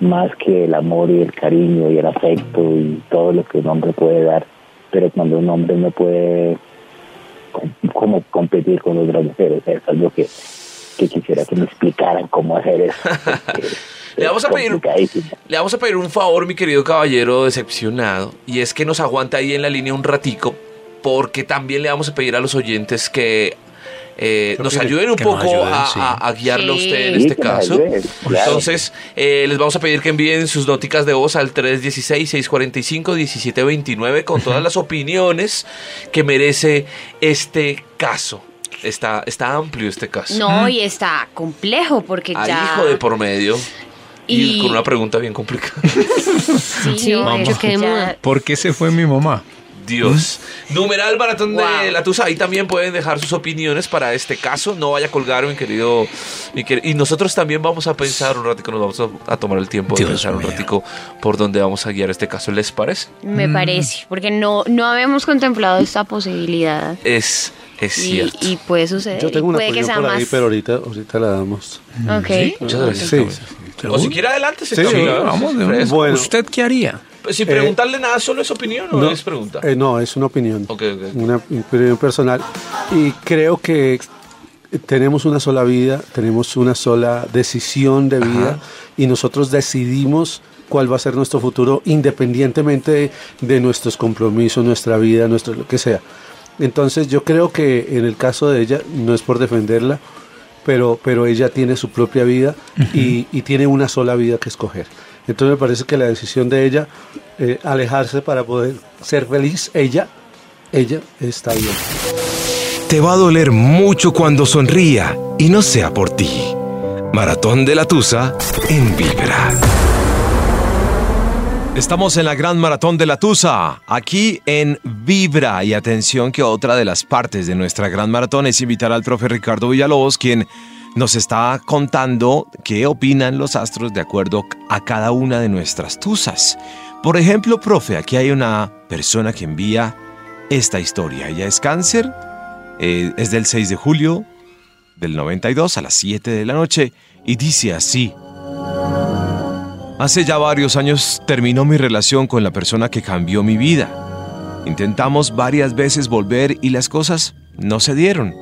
más que el amor y el cariño y el afecto y todo lo que un hombre puede dar. Pero cuando un hombre no puede como competir con otras mujeres, es algo que, que quisiera que me explicaran cómo hacer eso. *laughs* Le vamos, a pedir, le vamos a pedir un favor, mi querido caballero decepcionado, y es que nos aguante ahí en la línea un ratico, porque también le vamos a pedir a los oyentes que eh, nos ayuden un poco ayuden, a, sí. a, a, guiarlo a usted en Sí, este caso. ayuden, claro. Entonces, eh, les vamos a pedir que envíen sus noticas de voz al 316-645-1729 con todas las opiniones que merece este caso. Está, está amplio este caso. No, y está complejo porque Hay ya. hijo de por medio. Y, Y- con una pregunta bien complicada. Sí, no, Mamá. es que ya- ¿Por qué se fue mi mamá? Dios. Numeral Maratón de Wow. la Tusa. Ahí también pueden dejar sus opiniones para este caso. No vaya a colgar, mi querido. mi Y nosotros también vamos a pensar un ratico, nos vamos a, a tomar el tiempo de pensar un ratico por dónde vamos a guiar este caso. ¿Les parece? me Mm. parece, porque no, no habemos contemplado esta posibilidad. Es, es Y, cierto. y puede suceder. Yo tengo una puede que sea por ahí, más. pero ahorita, ahorita la damos. Ok. Muchas gracias. Sí. O si quiere adelante, se Sí, vamos de. Bueno. ¿Usted qué haría? Pues Sin Eh, preguntarle nada, solo es opinión o No, es pregunta. eh, no, es una opinión. Ok, ok. Una opinión personal. Y creo que tenemos una sola vida, tenemos una sola decisión de vida y nosotros decidimos cuál va a ser nuestro futuro independientemente de, de nuestros compromisos, nuestra vida, nuestro lo que sea. Entonces yo creo que en el caso de ella, no es por defenderla, pero, pero ella tiene su propia vida y, y tiene una sola vida que escoger. Entonces me parece que la decisión de ella, eh, alejarse para poder ser feliz, ella, ella está bien. Te va a doler mucho cuando sonría y no sea por ti. Maratón de la Tusa en Vibra. Estamos en la Gran Maratón de la Tusa, aquí en Vibra. Y atención que otra de las partes de nuestra Gran Maratón es invitar al profe Ricardo Villalobos, quien nos está contando qué opinan los astros de acuerdo a cada una de nuestras tusas. Por ejemplo, profe, aquí hay una persona que envía esta historia. Ella es cáncer, eh, es del 6 de julio del 92 a las 7 de la noche y dice así. Hace ya varios años terminó mi relación con la persona que cambió mi vida. Intentamos varias veces volver y las cosas no se dieron.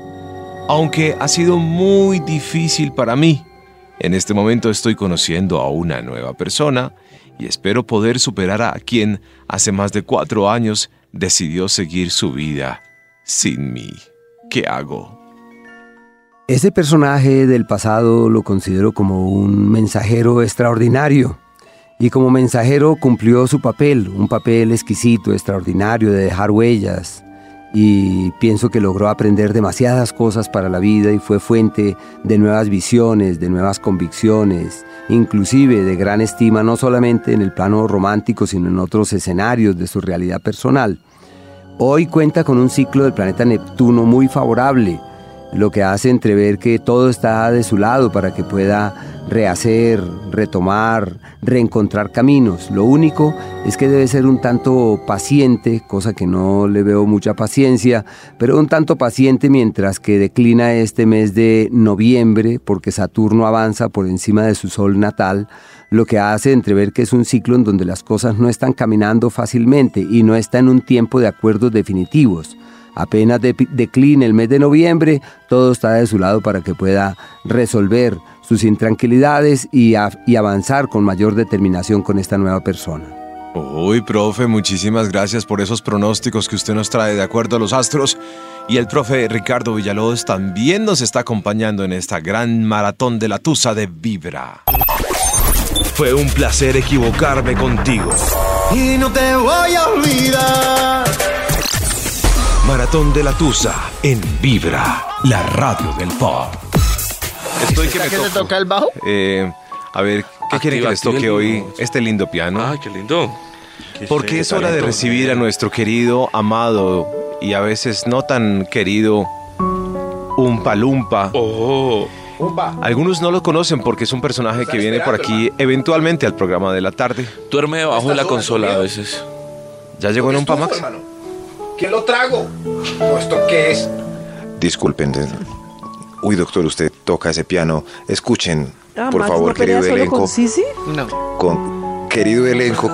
Aunque ha sido muy difícil para mí. En este momento estoy conociendo a una nueva persona y espero poder superar a quien hace más de cuatro años decidió seguir su vida sin mí. ¿Qué hago? Ese personaje del pasado lo considero como un mensajero extraordinario Y como mensajero cumplió su papel, un papel exquisito, extraordinario, de dejar huellas. Y pienso que logró aprender demasiadas cosas para la vida y fue fuente de nuevas visiones, de nuevas convicciones, inclusive de gran estima no solamente en el plano romántico, sino en otros escenarios de su realidad personal. Hoy cuenta con un ciclo del planeta Neptuno muy favorable, lo que hace entrever que todo está de su lado para que pueda rehacer, retomar, reencontrar caminos. Lo único es que debe ser un tanto paciente, cosa que no le veo mucha paciencia, pero un tanto paciente mientras que declina este mes de noviembre, porque Saturno avanza por encima de su sol natal, lo que hace entrever que es un ciclo en donde las cosas no están caminando fácilmente y no está en un tiempo de acuerdos definitivos. Apenas de- decline el mes de noviembre, todo está de su lado para que pueda resolver sus intranquilidades y, a- y avanzar con mayor determinación con esta nueva persona. Uy, profe, muchísimas gracias por esos pronósticos que usted nos trae de acuerdo a los astros. Y el profe Ricardo Villalobos también nos está acompañando en esta gran maratón de la Tusa de Vibra. Fue un placer equivocarme contigo. Y no te voy a olvidar. Maratón de la Tusa en Vibra, la radio del pop. Estoy que me ¿Qué te toca el bajo? Eh, a ver, ¿qué quieren que les toque hoy este lindo piano? Ay, qué lindo. Porque es hora de recibir a nuestro querido, amado y a veces no tan querido Umpa Lumpa. Oh. Algunos no lo conocen porque es un personaje que viene por aquí eventualmente al programa de la tarde. Duerme debajo de la consola a veces. ¿Ya llegó en Umpa Max? ¿Qué lo trago? ¿O esto qué es? Disculpen. Uy, doctor, usted toca ese piano. Escuchen, Ah, por Max, favor, ¿no pelea querido elenco. con Sisi? No. Con querido elenco,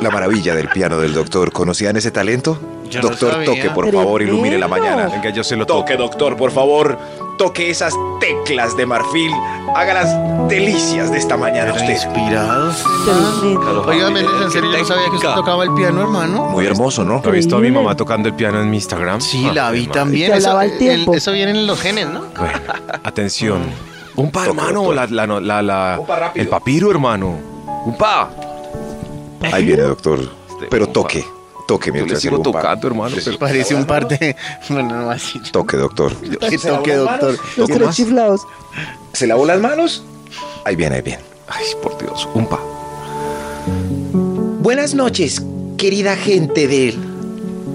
la maravilla del piano del doctor. ¿Conocían ese talento? Yo doctor, toque, por favor, ilumine la mañana. Venga, yo se lo Toque, doctor, por favor. Toque esas teclas de marfil. Haga las delicias de esta mañana usted. inspirado. Tremendo. Oiga, Méndez, en serio, yo no sabía que usted tocaba el piano, hermano. Muy hermoso, ¿no? ¿Ha visto a mi mamá tocando el piano en mi Instagram? Sí, Ah, la vi también. Eso, el tiempo. eso viene en los genes, ¿no? Bueno, *laughs* atención. Umpa, Toque, hermano. La, la, la- la- el papiro, hermano. Umpa. Ahí viene, doctor. Pero toque, toque Yo le mientras sigo umpa- tocando, hermano. pero- Parece un par de... *laughs* Bueno, no así. Toque, doctor. Que toque, doctor. Los tres chiflados. ¿Se lavó las manos? Ahí viene, ahí viene. Ay, por Dios. Umpa. Buenas noches, querida gente del...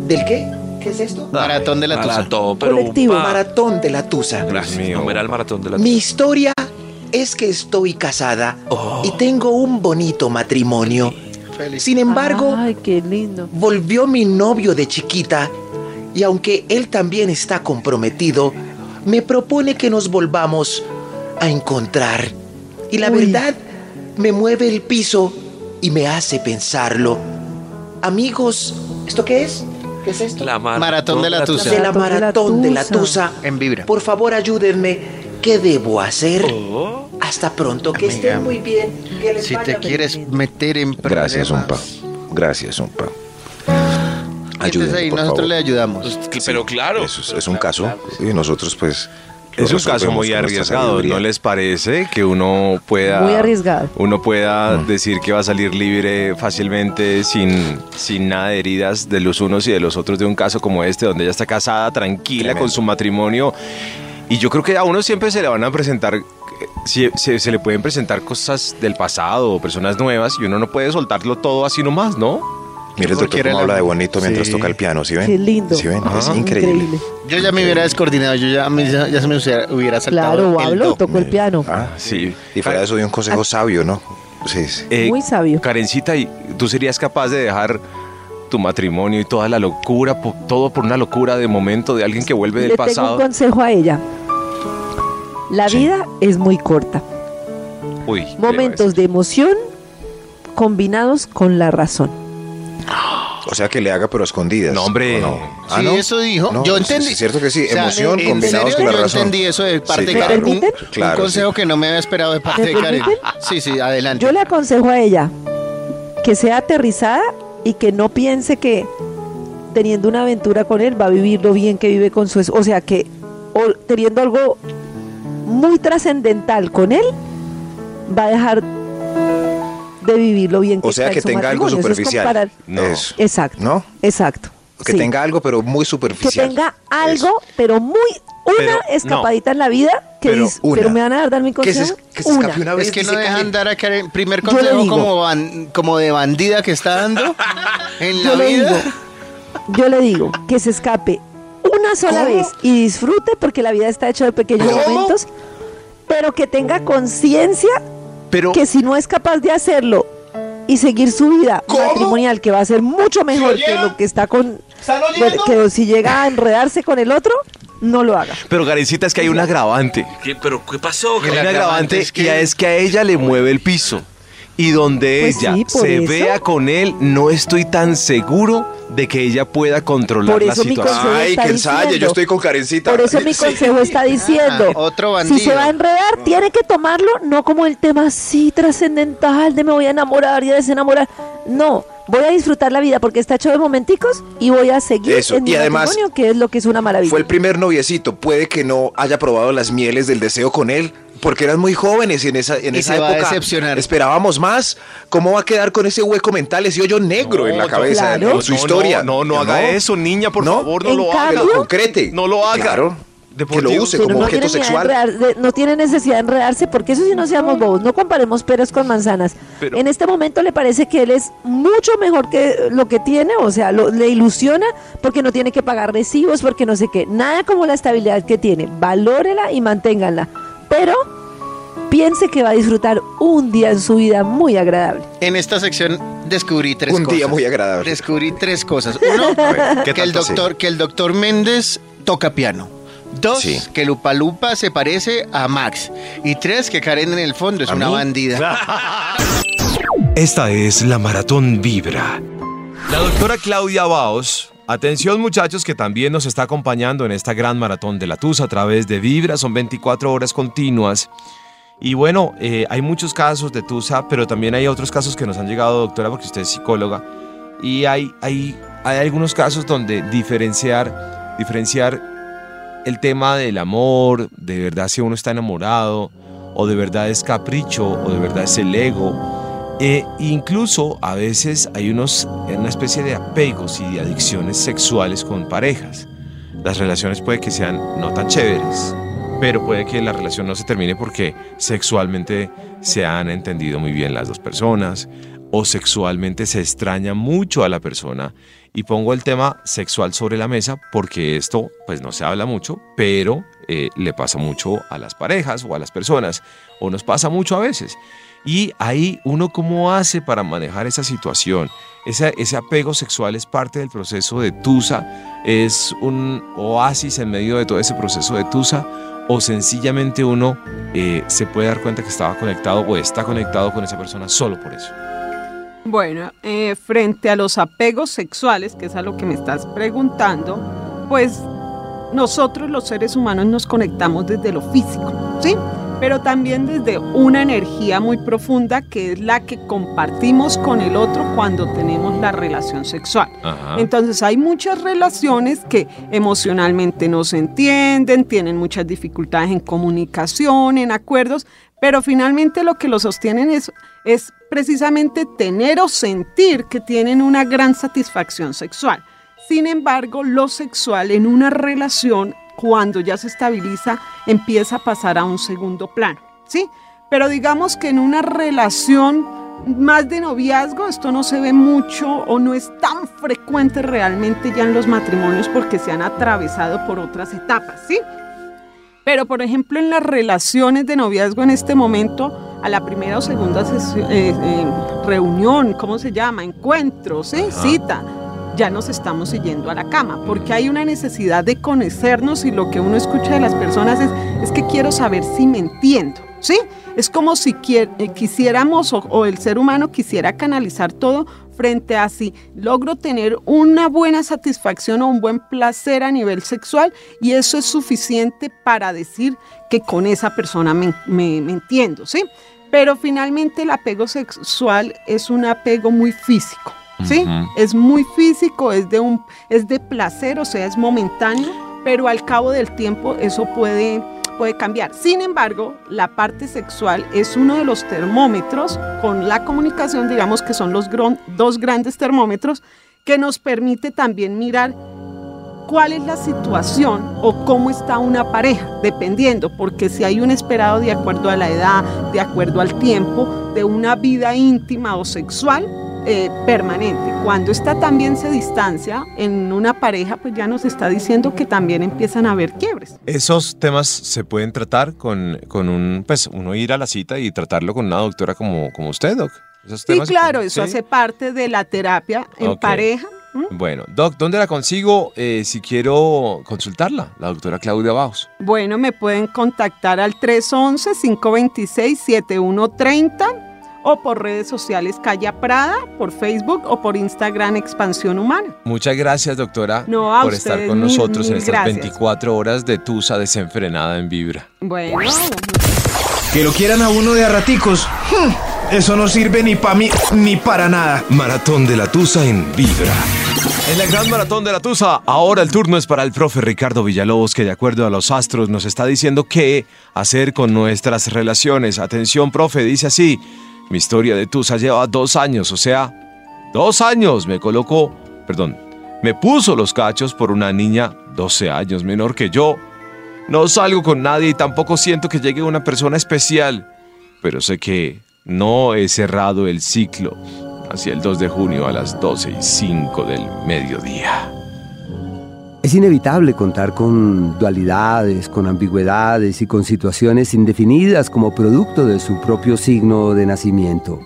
¿Del qué? ¿Qué es esto? Maratón de la Tusa. Maratón, pero Colectivo. Maratón de la Tusa. Gracias. el maratón de la Mi historia es que estoy casada y tengo un bonito matrimonio. Sin embargo, Ay, qué lindo. volvió mi novio de chiquita y aunque él también está comprometido, me propone que nos volvamos a encontrar. Y la Uy. verdad me mueve el piso y me hace pensarlo. Amigos, ¿esto qué es? ¿Qué es esto? La mar- Maratón de la Tusa. de la Maratón de la maratón de la Tusa. tusa. En Vibra. Por favor, ayúdenme. ¿Qué debo hacer? Oh. Hasta pronto, que Amiga, estén muy bien. Que les Si vaya te quieres bien. meter en Gracias, Umpa. problemas, Gracias, Umpa. Entonces Ayúdenme, ahí por nosotros favor. le ayudamos. Pues, Pero claro. Eso es, es un caso. Y nosotros, pues. Es un caso muy arriesgado. ¿no les parece que uno pueda Muy arriesgado. uno pueda decir que va a salir libre fácilmente sin, sin nada de heridas de los unos y de los otros de un caso como este donde ella está casada, tranquila Tremendo. con su matrimonio y yo creo que a uno siempre se le van a presentar si- se, se le pueden presentar cosas del pasado o personas nuevas y uno no puede soltarlo todo así nomás, ¿no? Mire el doctor cómo la- habla de bonito mientras Sí. toca el piano, ¿sí ven? Qué lindo. ¿Sí ven? Es increíble. Yo ya me hubiera descoordinado, yo ya, me- ya, ya se me hubiera, hubiera saltado Claro, el hablo, do. tocó el piano. Ah, Sí. Y fuera de eso, dio un consejo sabio, ¿no? Sí, sí. Eh, Muy sabio. Karencita, ¿y ¿tú serías capaz de dejar tu matrimonio y toda la locura, po- todo por una locura de momento de alguien que vuelve del Le tengo un pasado? consejo a ella. La vida es muy corta. Uy, Momentos de emoción combinados con la razón. *gasps* O sea, que le haga pero a escondidas. No, hombre. ¿o no? Ah, Sí, ¿no? eso dijo. No, yo entendí. sí, cierto que sí. O sea, Emoción en combinados serio, con la yo razón. entendí eso de parte Sí, de. Karen. Un, ¿Permiten? Claro, un consejo que no me había esperado de parte ¿Me de Karen. Sí, sí, adelante. Yo le aconsejo a ella que sea aterrizada y que no piense que teniendo una aventura con él va a vivir lo bien que vive con su. O sea, que o teniendo algo muy trascendental con él, va a dejar de vivirlo bien. O sea, que su tenga algo es superficial. comparar- Eso. Exacto. ¿No? Exacto. Que sí. tenga algo, pero muy Que superficial. tenga algo, pero muy una Pero, escapadita en la vida que Pero dice, una. pero me van a dar mi Que se- consejo. que se escape una vez Es que no dejan dar a Karen primer le consejo como, ban- como de bandida que está dando *laughs* en la Yo le vida. digo, yo le digo que se escape una sola vez y disfrute porque la vida está hecha de pequeños ¿Cómo? momentos, pero que tenga conciencia Pero que si no es capaz de hacerlo y seguir su vida matrimonial, que va a ser mucho mejor que lo que está con, que si llega a enredarse con el otro, no lo haga. Pero Karencita, es que hay un agravante. ¿Qué, ¿Pero qué pasó? Hay un agravante y es que a ella le mueve el piso. Y donde Pues ella sí, se eso. vea con él, no estoy tan seguro de que ella pueda controlar Por la eso mi situación. consejo Ay, está que ensaye, yo diciendo. estoy con Karencita. Por eso mi Sí. consejo está diciendo, Ah, otro si se va a enredar, tiene que tomarlo no como el tema así trascendental de me voy a enamorar y a desenamorar. No, voy a disfrutar la vida porque está hecho de momenticos y voy a seguir Eso, en mi y además, matrimonio, que es lo que es una maravilla. Fue el primer noviecito. Puede que no haya probado las mieles del deseo con él. Porque eran muy jóvenes y en esa, en Y esa se va a época decepcionar. esperábamos más. ¿Cómo va a quedar con ese hueco mental, ese hoyo negro en la cabeza claro. en su historia? No, no, no haga eso, niña, por favor, no En lo haga. Que lo cambio- concrete. No lo haga. Claro. De por que lo use Pero como no objeto sexual. enredar- de- no tiene necesidad de enredarse porque eso sí no seamos bobos, no comparemos peras con manzanas. Pero- en este momento le parece que él es mucho mejor que lo que tiene, o sea, lo- le ilusiona porque no tiene que pagar recibos, porque no sé qué, nada como la estabilidad que tiene, valórela y manténganla, pero piense que va a disfrutar un día en su vida muy agradable. En esta sección descubrí tres Un cosas. día muy agradable. Descubrí tres cosas. Uno, *laughs* ver, ¿qué que, el doctor, que el doctor Méndez toca piano. Dos, Sí. que Lupa Lupa se parece a Max. Y tres, que Karen en el fondo es ¿A una mí? bandida. *laughs* Esta es la Maratón Vibra. La doctora Claudia Baos, atención muchachos que también nos está acompañando en esta gran maratón de la TUSA a través de Vibra, son 24 horas continuas. Y bueno, eh, hay muchos casos de TUSA, pero también hay otros casos que nos han llegado, doctora, porque usted es psicóloga. Y hay, hay, hay algunos casos donde diferenciar, diferenciar el tema del amor, de verdad si uno está enamorado, o de verdad es capricho, o de verdad es el ego. E incluso a veces hay unos, una especie de apegos y de adicciones sexuales con parejas. Las relaciones puede que sean no tan chéveres, pero puede que la relación no se termine porque sexualmente se han entendido muy bien las dos personas o sexualmente se extraña mucho a la persona. Y pongo el tema sexual sobre la mesa porque esto pues no se habla mucho, pero eh, le pasa mucho a las parejas o a las personas, o nos pasa mucho a veces. Y ahí uno cómo hace para manejar esa situación. Ese, apego sexual es parte del proceso de Tusa, es un oasis en medio de todo ese proceso de Tusa, o sencillamente uno eh, se puede dar cuenta que estaba conectado o está conectado con esa persona solo por eso. Bueno, eh, frente a los apegos sexuales, que es a lo que me estás preguntando, pues nosotros los seres humanos nos conectamos desde lo físico, ¿sí? Pero también desde una energía muy profunda que es la que compartimos con el otro cuando tenemos la relación sexual. Ajá. Entonces hay muchas relaciones que emocionalmente no se entienden, tienen muchas dificultades en comunicación, en acuerdos, pero finalmente lo que lo sostienen es, es precisamente tener o sentir que tienen una gran satisfacción sexual. Sin embargo, lo sexual en una relación, cuando ya se estabiliza, empieza a pasar a un segundo plano, ¿sí? Pero digamos que en una relación más de noviazgo, esto no se ve mucho o no es tan frecuente realmente ya en los matrimonios porque se han atravesado por otras etapas, ¿sí? Pero, por ejemplo, en las relaciones de noviazgo en este momento, a la primera o segunda sesión- eh, eh, reunión, ¿cómo se llama? Encuentro, ¿sí? Ajá. Cita. Ya nos estamos yendo a la cama, porque hay una necesidad de conocernos y lo que uno escucha de las personas es, es que quiero saber si me entiendo, ¿sí? Es como si eh, quisiéramos o, o el ser humano quisiera canalizar todo frente a si logro tener una buena satisfacción o un buen placer a nivel sexual y eso es suficiente para decir que con esa persona me, me- me entiendo, ¿sí? Pero finalmente el apego sexual es un apego muy físico, ¿sí? Es muy físico, es de, un, es de placer, o sea, es momentáneo, pero al cabo del tiempo eso puede, cambiar. Sin embargo, la parte sexual es uno de los termómetros con la comunicación, digamos que son los dos grandes termómetros que nos permite también mirar cuál es la situación o cómo está una pareja, dependiendo, porque si hay un esperado de acuerdo a la edad, de acuerdo al tiempo, de una vida íntima o sexual eh, permanente. Cuando esta también se distancia en una pareja, pues ya nos está diciendo que también empiezan a haber quiebres. Esos temas se pueden tratar con, con un, pues uno ir a la cita y tratarlo con una doctora como, como usted, Doc. Esos Sí, temas claro, eso ¿sí? hace parte de la terapia en pareja. Bueno, Doc, ¿dónde la consigo eh, si quiero consultarla? La doctora Claudia Baus. Bueno, me pueden contactar al 311-526-7130 o por redes sociales Calla Prada, por Facebook o por Instagram Expansión Humana. Muchas gracias, doctora, No, a por estar con mil, nosotros en estas gracias. 24 horas de Tusa desenfrenada en Vibra. Bueno, Que lo quieran a uno de a raticos. hmm, Eso no sirve ni para mí ni para nada. Maratón de la Tusa en Vibra. En la gran maratón de la Tusa, ahora el turno es para el profe Ricardo Villalobos, que de acuerdo a los astros nos está diciendo qué hacer con nuestras relaciones. Atención, profe, dice así, mi historia de Tusa lleva dos años, o sea, dos años me colocó, perdón, me puso los cachos por una niña 12 años menor que yo. No salgo con nadie y tampoco siento que llegue una persona especial, pero sé que no he cerrado el ciclo hacia el 2 de junio a las 12 y 5 del mediodía. Es inevitable contar con dualidades, con ambigüedades y con situaciones indefinidas como producto de su propio signo de nacimiento.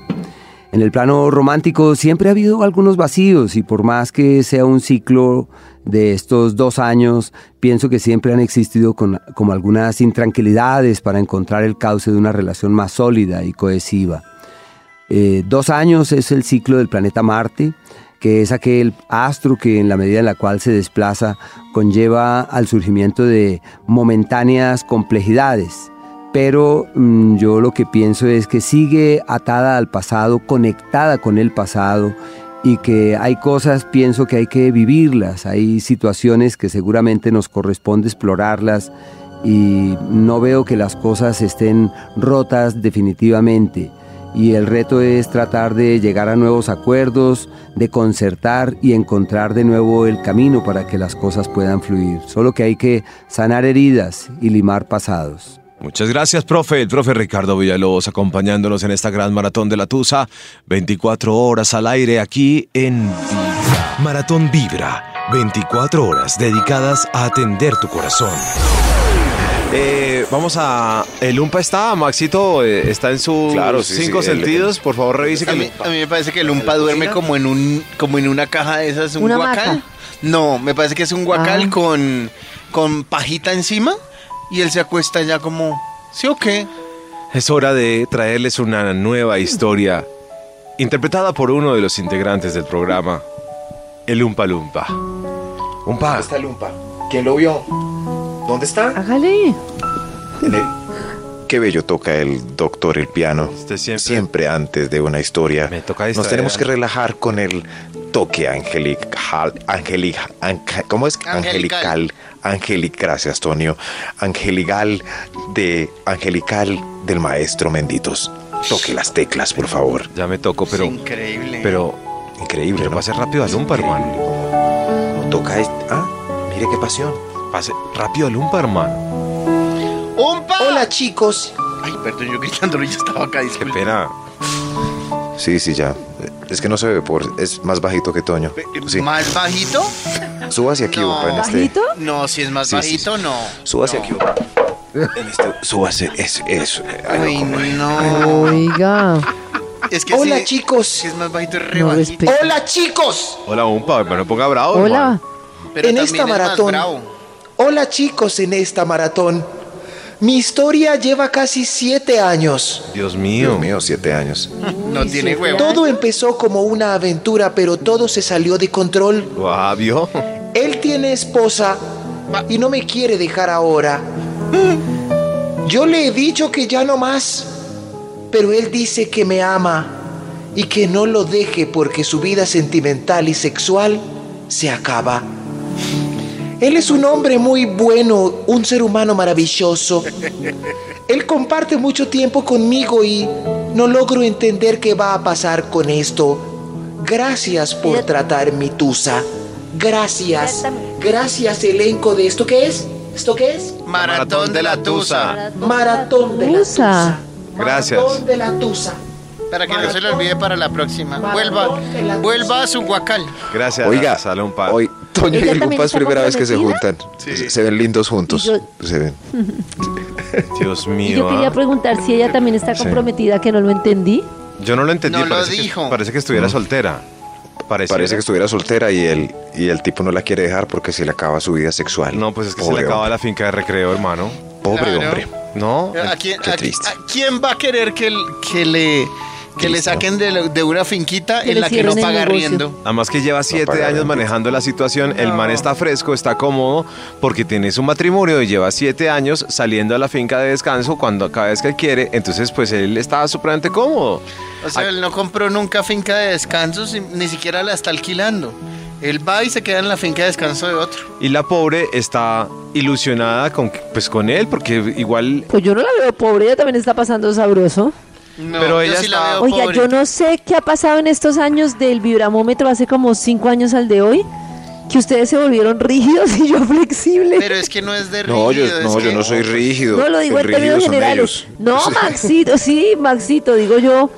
En el plano romántico siempre ha habido algunos vacíos y por más que sea un ciclo de estos dos años, pienso que siempre han existido con- como algunas intranquilidades para encontrar el cauce de una relación más sólida y cohesiva. Eh, dos años es el ciclo del planeta Marte, que es aquel astro que en la medida en la cual se desplaza conlleva al surgimiento de momentáneas complejidades. Pero mm, yo lo que pienso es que sigue atada al pasado, conectada con el pasado y que hay cosas, pienso que hay que vivirlas, hay situaciones que seguramente nos corresponde explorarlas y no veo que las cosas estén rotas definitivamente y el reto es tratar de llegar a nuevos acuerdos, de concertar y encontrar de nuevo el camino para que las cosas puedan fluir. Solo que hay que sanar heridas y limar pasados. Muchas gracias, profe. El profe Ricardo Villalobos acompañándonos en esta gran maratón de la Tusa. 24 horas al aire aquí en Vibra. Maratón Vibra. 24 horas dedicadas a atender tu corazón. Eh, vamos a. El Umpa está, Maxito, eh, está en sus Claro, sí, cinco sí, el- sentidos. Por favor, revise A que. mí, a mí me parece que el Umpa duerme como en un como en una caja de esas, un ¿Una guacal. No, me parece que es un guacal Ah. con, con pajita encima y él se acuesta ya como, ¿sí o qué? Es hora de traerles una nueva historia interpretada por uno de los integrantes del programa, el Umpa Lumpa. Umpa. ¿Dónde está el Umpa? ¿Quién lo vio? ¿Dónde está? Hágale. Qué bello toca el doctor el piano. siempre... antes de una historia. Nos distraer. tenemos que relajar con el toque angelical. Angelic, ange- ¿Cómo es? Angelical. Angelical. Angelic, gracias, Tonio. Angelical de Angelical del maestro Menditos. Toque las teclas, por favor. Ya me toco, pero. Increíble. Pero. Increíble. Pero pase rápido al Umpa, hermano. Toca este. Ah, mire qué pasión. Pase rápido al Umpa, hermano. ¡Umpa! Hola chicos. Ay, perdón, yo gritándolo y yo estaba acá, Qué disculpe. pena. Sí, sí, ya. Es que no se ve por. Es más bajito que Toño. Sí. ¿Más bajito? Suba hacia aquí, Umpa, en este. ¿Bajito? No, si es más Sí, sí, bajito, no. Suba hacia No. aquí, Umpa. En este, súbase, eso, eso. Ay, no. Oiga. Es que Hola si, chicos. si es más bajito, es re No bajito. respeto. Hola chicos. Hola, Umpa, no ponga bravo. Hola. hermano. Pero en también esta es más maratón. bravo. Hola chicos en esta maratón. Mi historia lleva casi siete años. Dios mío. Dios mío, siete años. *laughs* No tiene huevo. Todo empezó como una aventura, pero todo se salió de control. Guau, ¿vio? Él tiene esposa y no me quiere dejar ahora. Yo le he dicho que ya no más, pero él dice que me ama y que no lo deje porque su vida sentimental y sexual se acaba. Él es un hombre muy bueno, un ser humano maravilloso. Él comparte mucho tiempo conmigo y no logro entender qué va a pasar con esto. Gracias por tratar mi tusa. Gracias. Gracias, elenco de esto. ¿Qué es? ¿Esto qué es? Maratón de la Tusa. Maratón de la tusa. Gracias. Maratón de la tusa. Para que no se le olvide para la próxima. Vuelva, vuelva a su guacal. Gracias. Oiga, Salón Paz. Hoy, Toño y ¿Ella el Gupa es primera vez que se juntan. Se- Se ven lindos juntos. Y yo- Se ven. *laughs* Dios Y mío. yo quería preguntar si ella también está Sí. comprometida, que no lo entendí. Yo no lo entendí. No lo parece, que, dijo. parece que estuviera soltera. Parece. Parece que estuviera soltera y el, y el tipo no la quiere dejar porque se le acaba su vida sexual. No, pues es que se le acaba hombre. la finca de recreo, hermano. Pobre Claro. hombre. No. ¿A quién, Qué a- triste. a quién va a querer que, el- que le, que le saquen de, la- de una finquita Que en le la que no cierren el paga negocio. riendo? Además que lleva siete años manejando la situación, el man está fresco, está cómodo, porque tiene su matrimonio y lleva siete años saliendo a la finca de descanso cuando cada vez que él quiere, entonces pues él está supremamente cómodo. O sea, él no compró nunca finca de descanso, si- ni siquiera la está alquilando. Él va y se queda en la finca de descanso de otro. Y la pobre está ilusionada con, pues, con él, porque igual... Pues yo no la veo pobre, ella también está pasando sabroso. No, Pero yo ella sí la está- veo Oiga, pobre. yo no sé qué ha pasado en estos años del vibramómetro hace como cinco años al de hoy, que ustedes se volvieron rígidos y yo flexible. Pero es que no es de No, yo, rígido, no, yo que- no soy rígido. No lo digo El en términos generales. No, *laughs* Maxito, sí, Maxito, digo yo.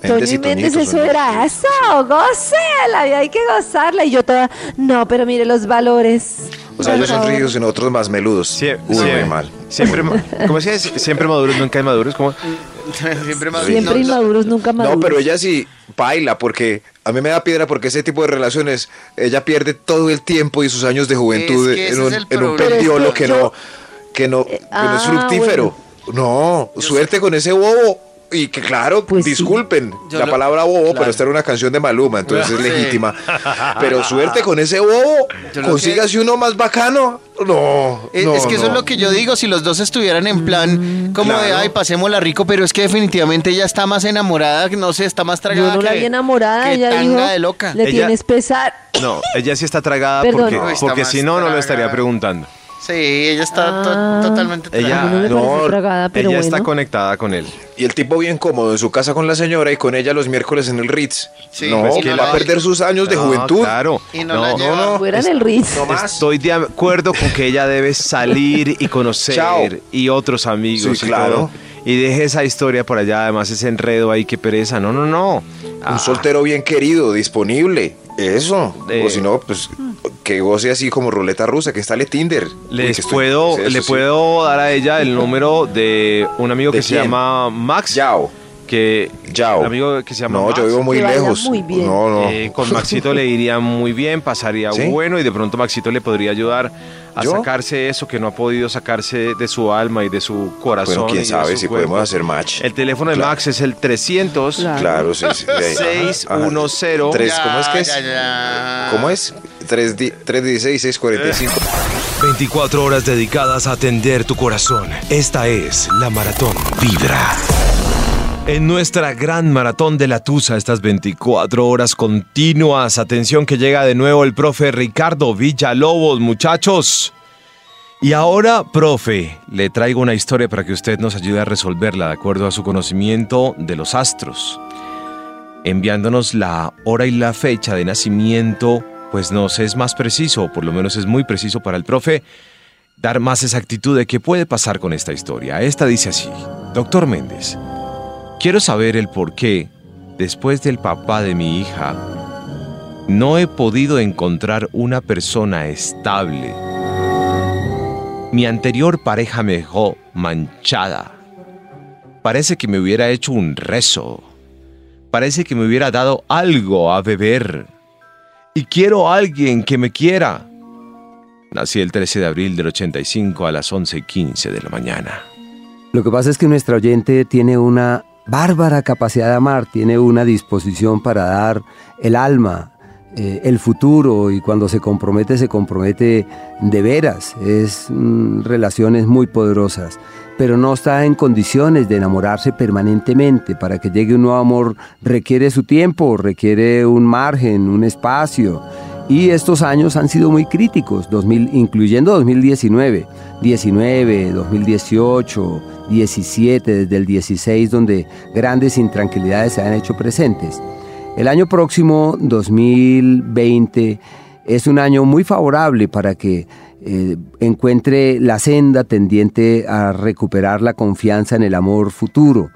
Toño Méndez y y Méndez, eso era eso, goce, la vida hay que gozarla. Y yo toda, no, pero mire los valores. O sea, ellos son rígidos y nosotros más meludos. Sie- Uy, sie- muy mal. Siempre, *laughs* ¿cómo se dice? Siempre maduros, nunca inmaduros. ¿cómo? *laughs* Siempre más Siempre no, no, inmaduros, nunca maduros. No, pero ella sí baila porque a mí me da piedra porque ese tipo de relaciones, ella pierde todo el tiempo y sus años de juventud Es que ese en, un, en un pendiolo es que que, yo- no, que no, que no es ah, fructífero. No, suerte con ese bobo. Y que claro, Pues disculpen Yo la lo- palabra bobo, claro. pero esta era una canción de Maluma, entonces es *laughs* Sí. legítima. Pero *laughs* suerte con ese bobo, Yo consígase uno más bacano. No, Es, no, es que eso no. es lo que yo digo, si los dos estuvieran en plan como de, ay, pasémosla rico, pero es que definitivamente ella está más enamorada, no sé, está más Yo tragada no la que, vi enamorada, que ella tanga dijo, de loca. le Ella- tienes pesar. No, ella sí está tragada Perdón. porque, porque si no, no lo estaría preguntando. Sí, ella está to- Ah. totalmente Ella, no no, tragada, pero ella bueno. está conectada con él. Y el tipo bien cómodo en su casa con la señora y con ella los miércoles en el Ritz. Sí, no, pues, que no va la- a perder sus años de No, juventud. Claro. Y no la lleva. no, Fuera es- en el Ritz. no más. Estoy de acuerdo con que ella debe salir y conocer Chao. y otros amigos Sí, y claro. todo. Y deje esa historia por allá, además ese enredo ahí, qué pereza. No, no, no. Ah, Un soltero bien querido, disponible. Eso. Eh. O si no, pues que goce así como ruleta rusa, que instale Tinder. Uy, Les estoy- puedo, eso le sí. puedo dar a ella el número de un amigo ¿De que se llama Max. Yao. Que, Yao. Un amigo que se llama No, Max. yo vivo muy lejos. muy bien. No, no. Eh, con Maxito le iría muy bien, pasaría ¿Sí? bueno y de pronto Maxito le podría ayudar a ¿Yo? sacarse eso que no ha podido sacarse de su alma y de su corazón. bueno, quién sabe si cuerpo. podemos hacer match. El teléfono de Claro. Max es el 300 Claro. Claro, sí, sí. de ahí. *laughs* 610 Tres, Ya, ¿Cómo es que es? ya, ya. ¿Cómo es? 316 645. 24 horas dedicadas a atender tu corazón. Esta es la Maratón Vibra. En nuestra gran maratón de la Tusa, estas 24 horas continuas. Atención que llega de nuevo el profe Ricardo Villalobos, muchachos. Y ahora, profe, le traigo una historia para que usted nos ayude a resolverla de acuerdo a su conocimiento de los astros. Enviándonos la hora y la fecha de nacimiento, pues nos es más preciso, o por lo menos es muy preciso para el profe, dar más exactitud de qué puede pasar con esta historia. Esta dice así, Doctor Méndez, quiero saber el por qué, después del papá de mi hija, no he podido encontrar una persona estable. Mi anterior pareja me dejó manchada. Parece que me hubiera hecho un rezo. Parece que me hubiera dado algo a beber. Y quiero a alguien que me quiera. Nací el 13 de abril del 85 a las 11.15 de la mañana. Lo que pasa es que nuestra oyente tiene una bárbara capacidad de amar, tiene una disposición para dar el alma, eh, el futuro y cuando se compromete, se compromete de veras. Es mm, relaciones muy poderosas, pero no está en condiciones de enamorarse permanentemente. Para que llegue un nuevo amor requiere su tiempo, requiere un margen, un espacio. Y estos años han sido muy críticos, 2000, incluyendo 2019, 19, 2018, 17, desde el 16, donde grandes intranquilidades se han hecho presentes. El año próximo, 2020, es un año muy favorable para que eh, encuentre la senda tendiente a recuperar la confianza en el amor futuro.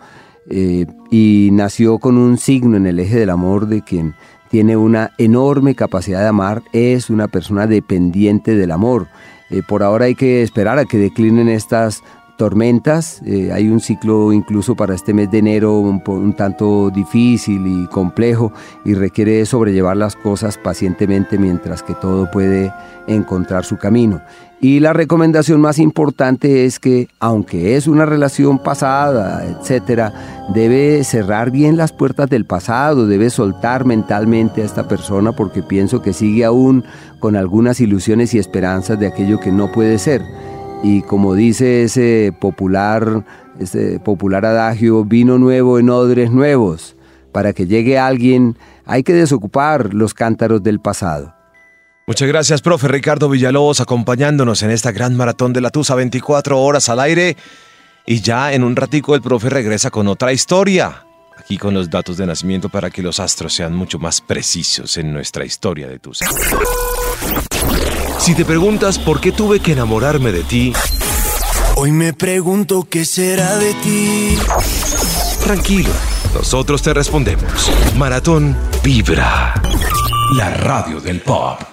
Eh, y nació con un signo en el eje del amor de quien tiene una enorme capacidad de amar, es una persona dependiente del amor. Eh, por ahora hay que esperar a que declinen estas tormentas. Eh, hay un ciclo incluso para este mes de enero un, un, tanto difícil y complejo y requiere sobrellevar las cosas pacientemente mientras que todo puede encontrar su camino. Y la recomendación más importante es que, aunque es una relación pasada, etcétera, debe cerrar bien las puertas del pasado, debe soltar mentalmente a esta persona porque pienso que sigue aún con algunas ilusiones y esperanzas de aquello que no puede ser. Y como dice ese popular, ese popular adagio, vino nuevo en odres nuevos. Para que llegue alguien hay que desocupar los cántaros del pasado. Muchas gracias, profe Ricardo Villalobos, acompañándonos en esta gran maratón de la Tusa, 24 horas al aire. Y ya en un ratico el profe regresa con otra historia, aquí con los datos de nacimiento para que los astros sean mucho más precisos en nuestra historia de Tusa. Si te preguntas por qué tuve que enamorarme de ti, hoy me pregunto qué será de ti. Tranquilo, nosotros te respondemos. Maratón Vibra, la radio del pop.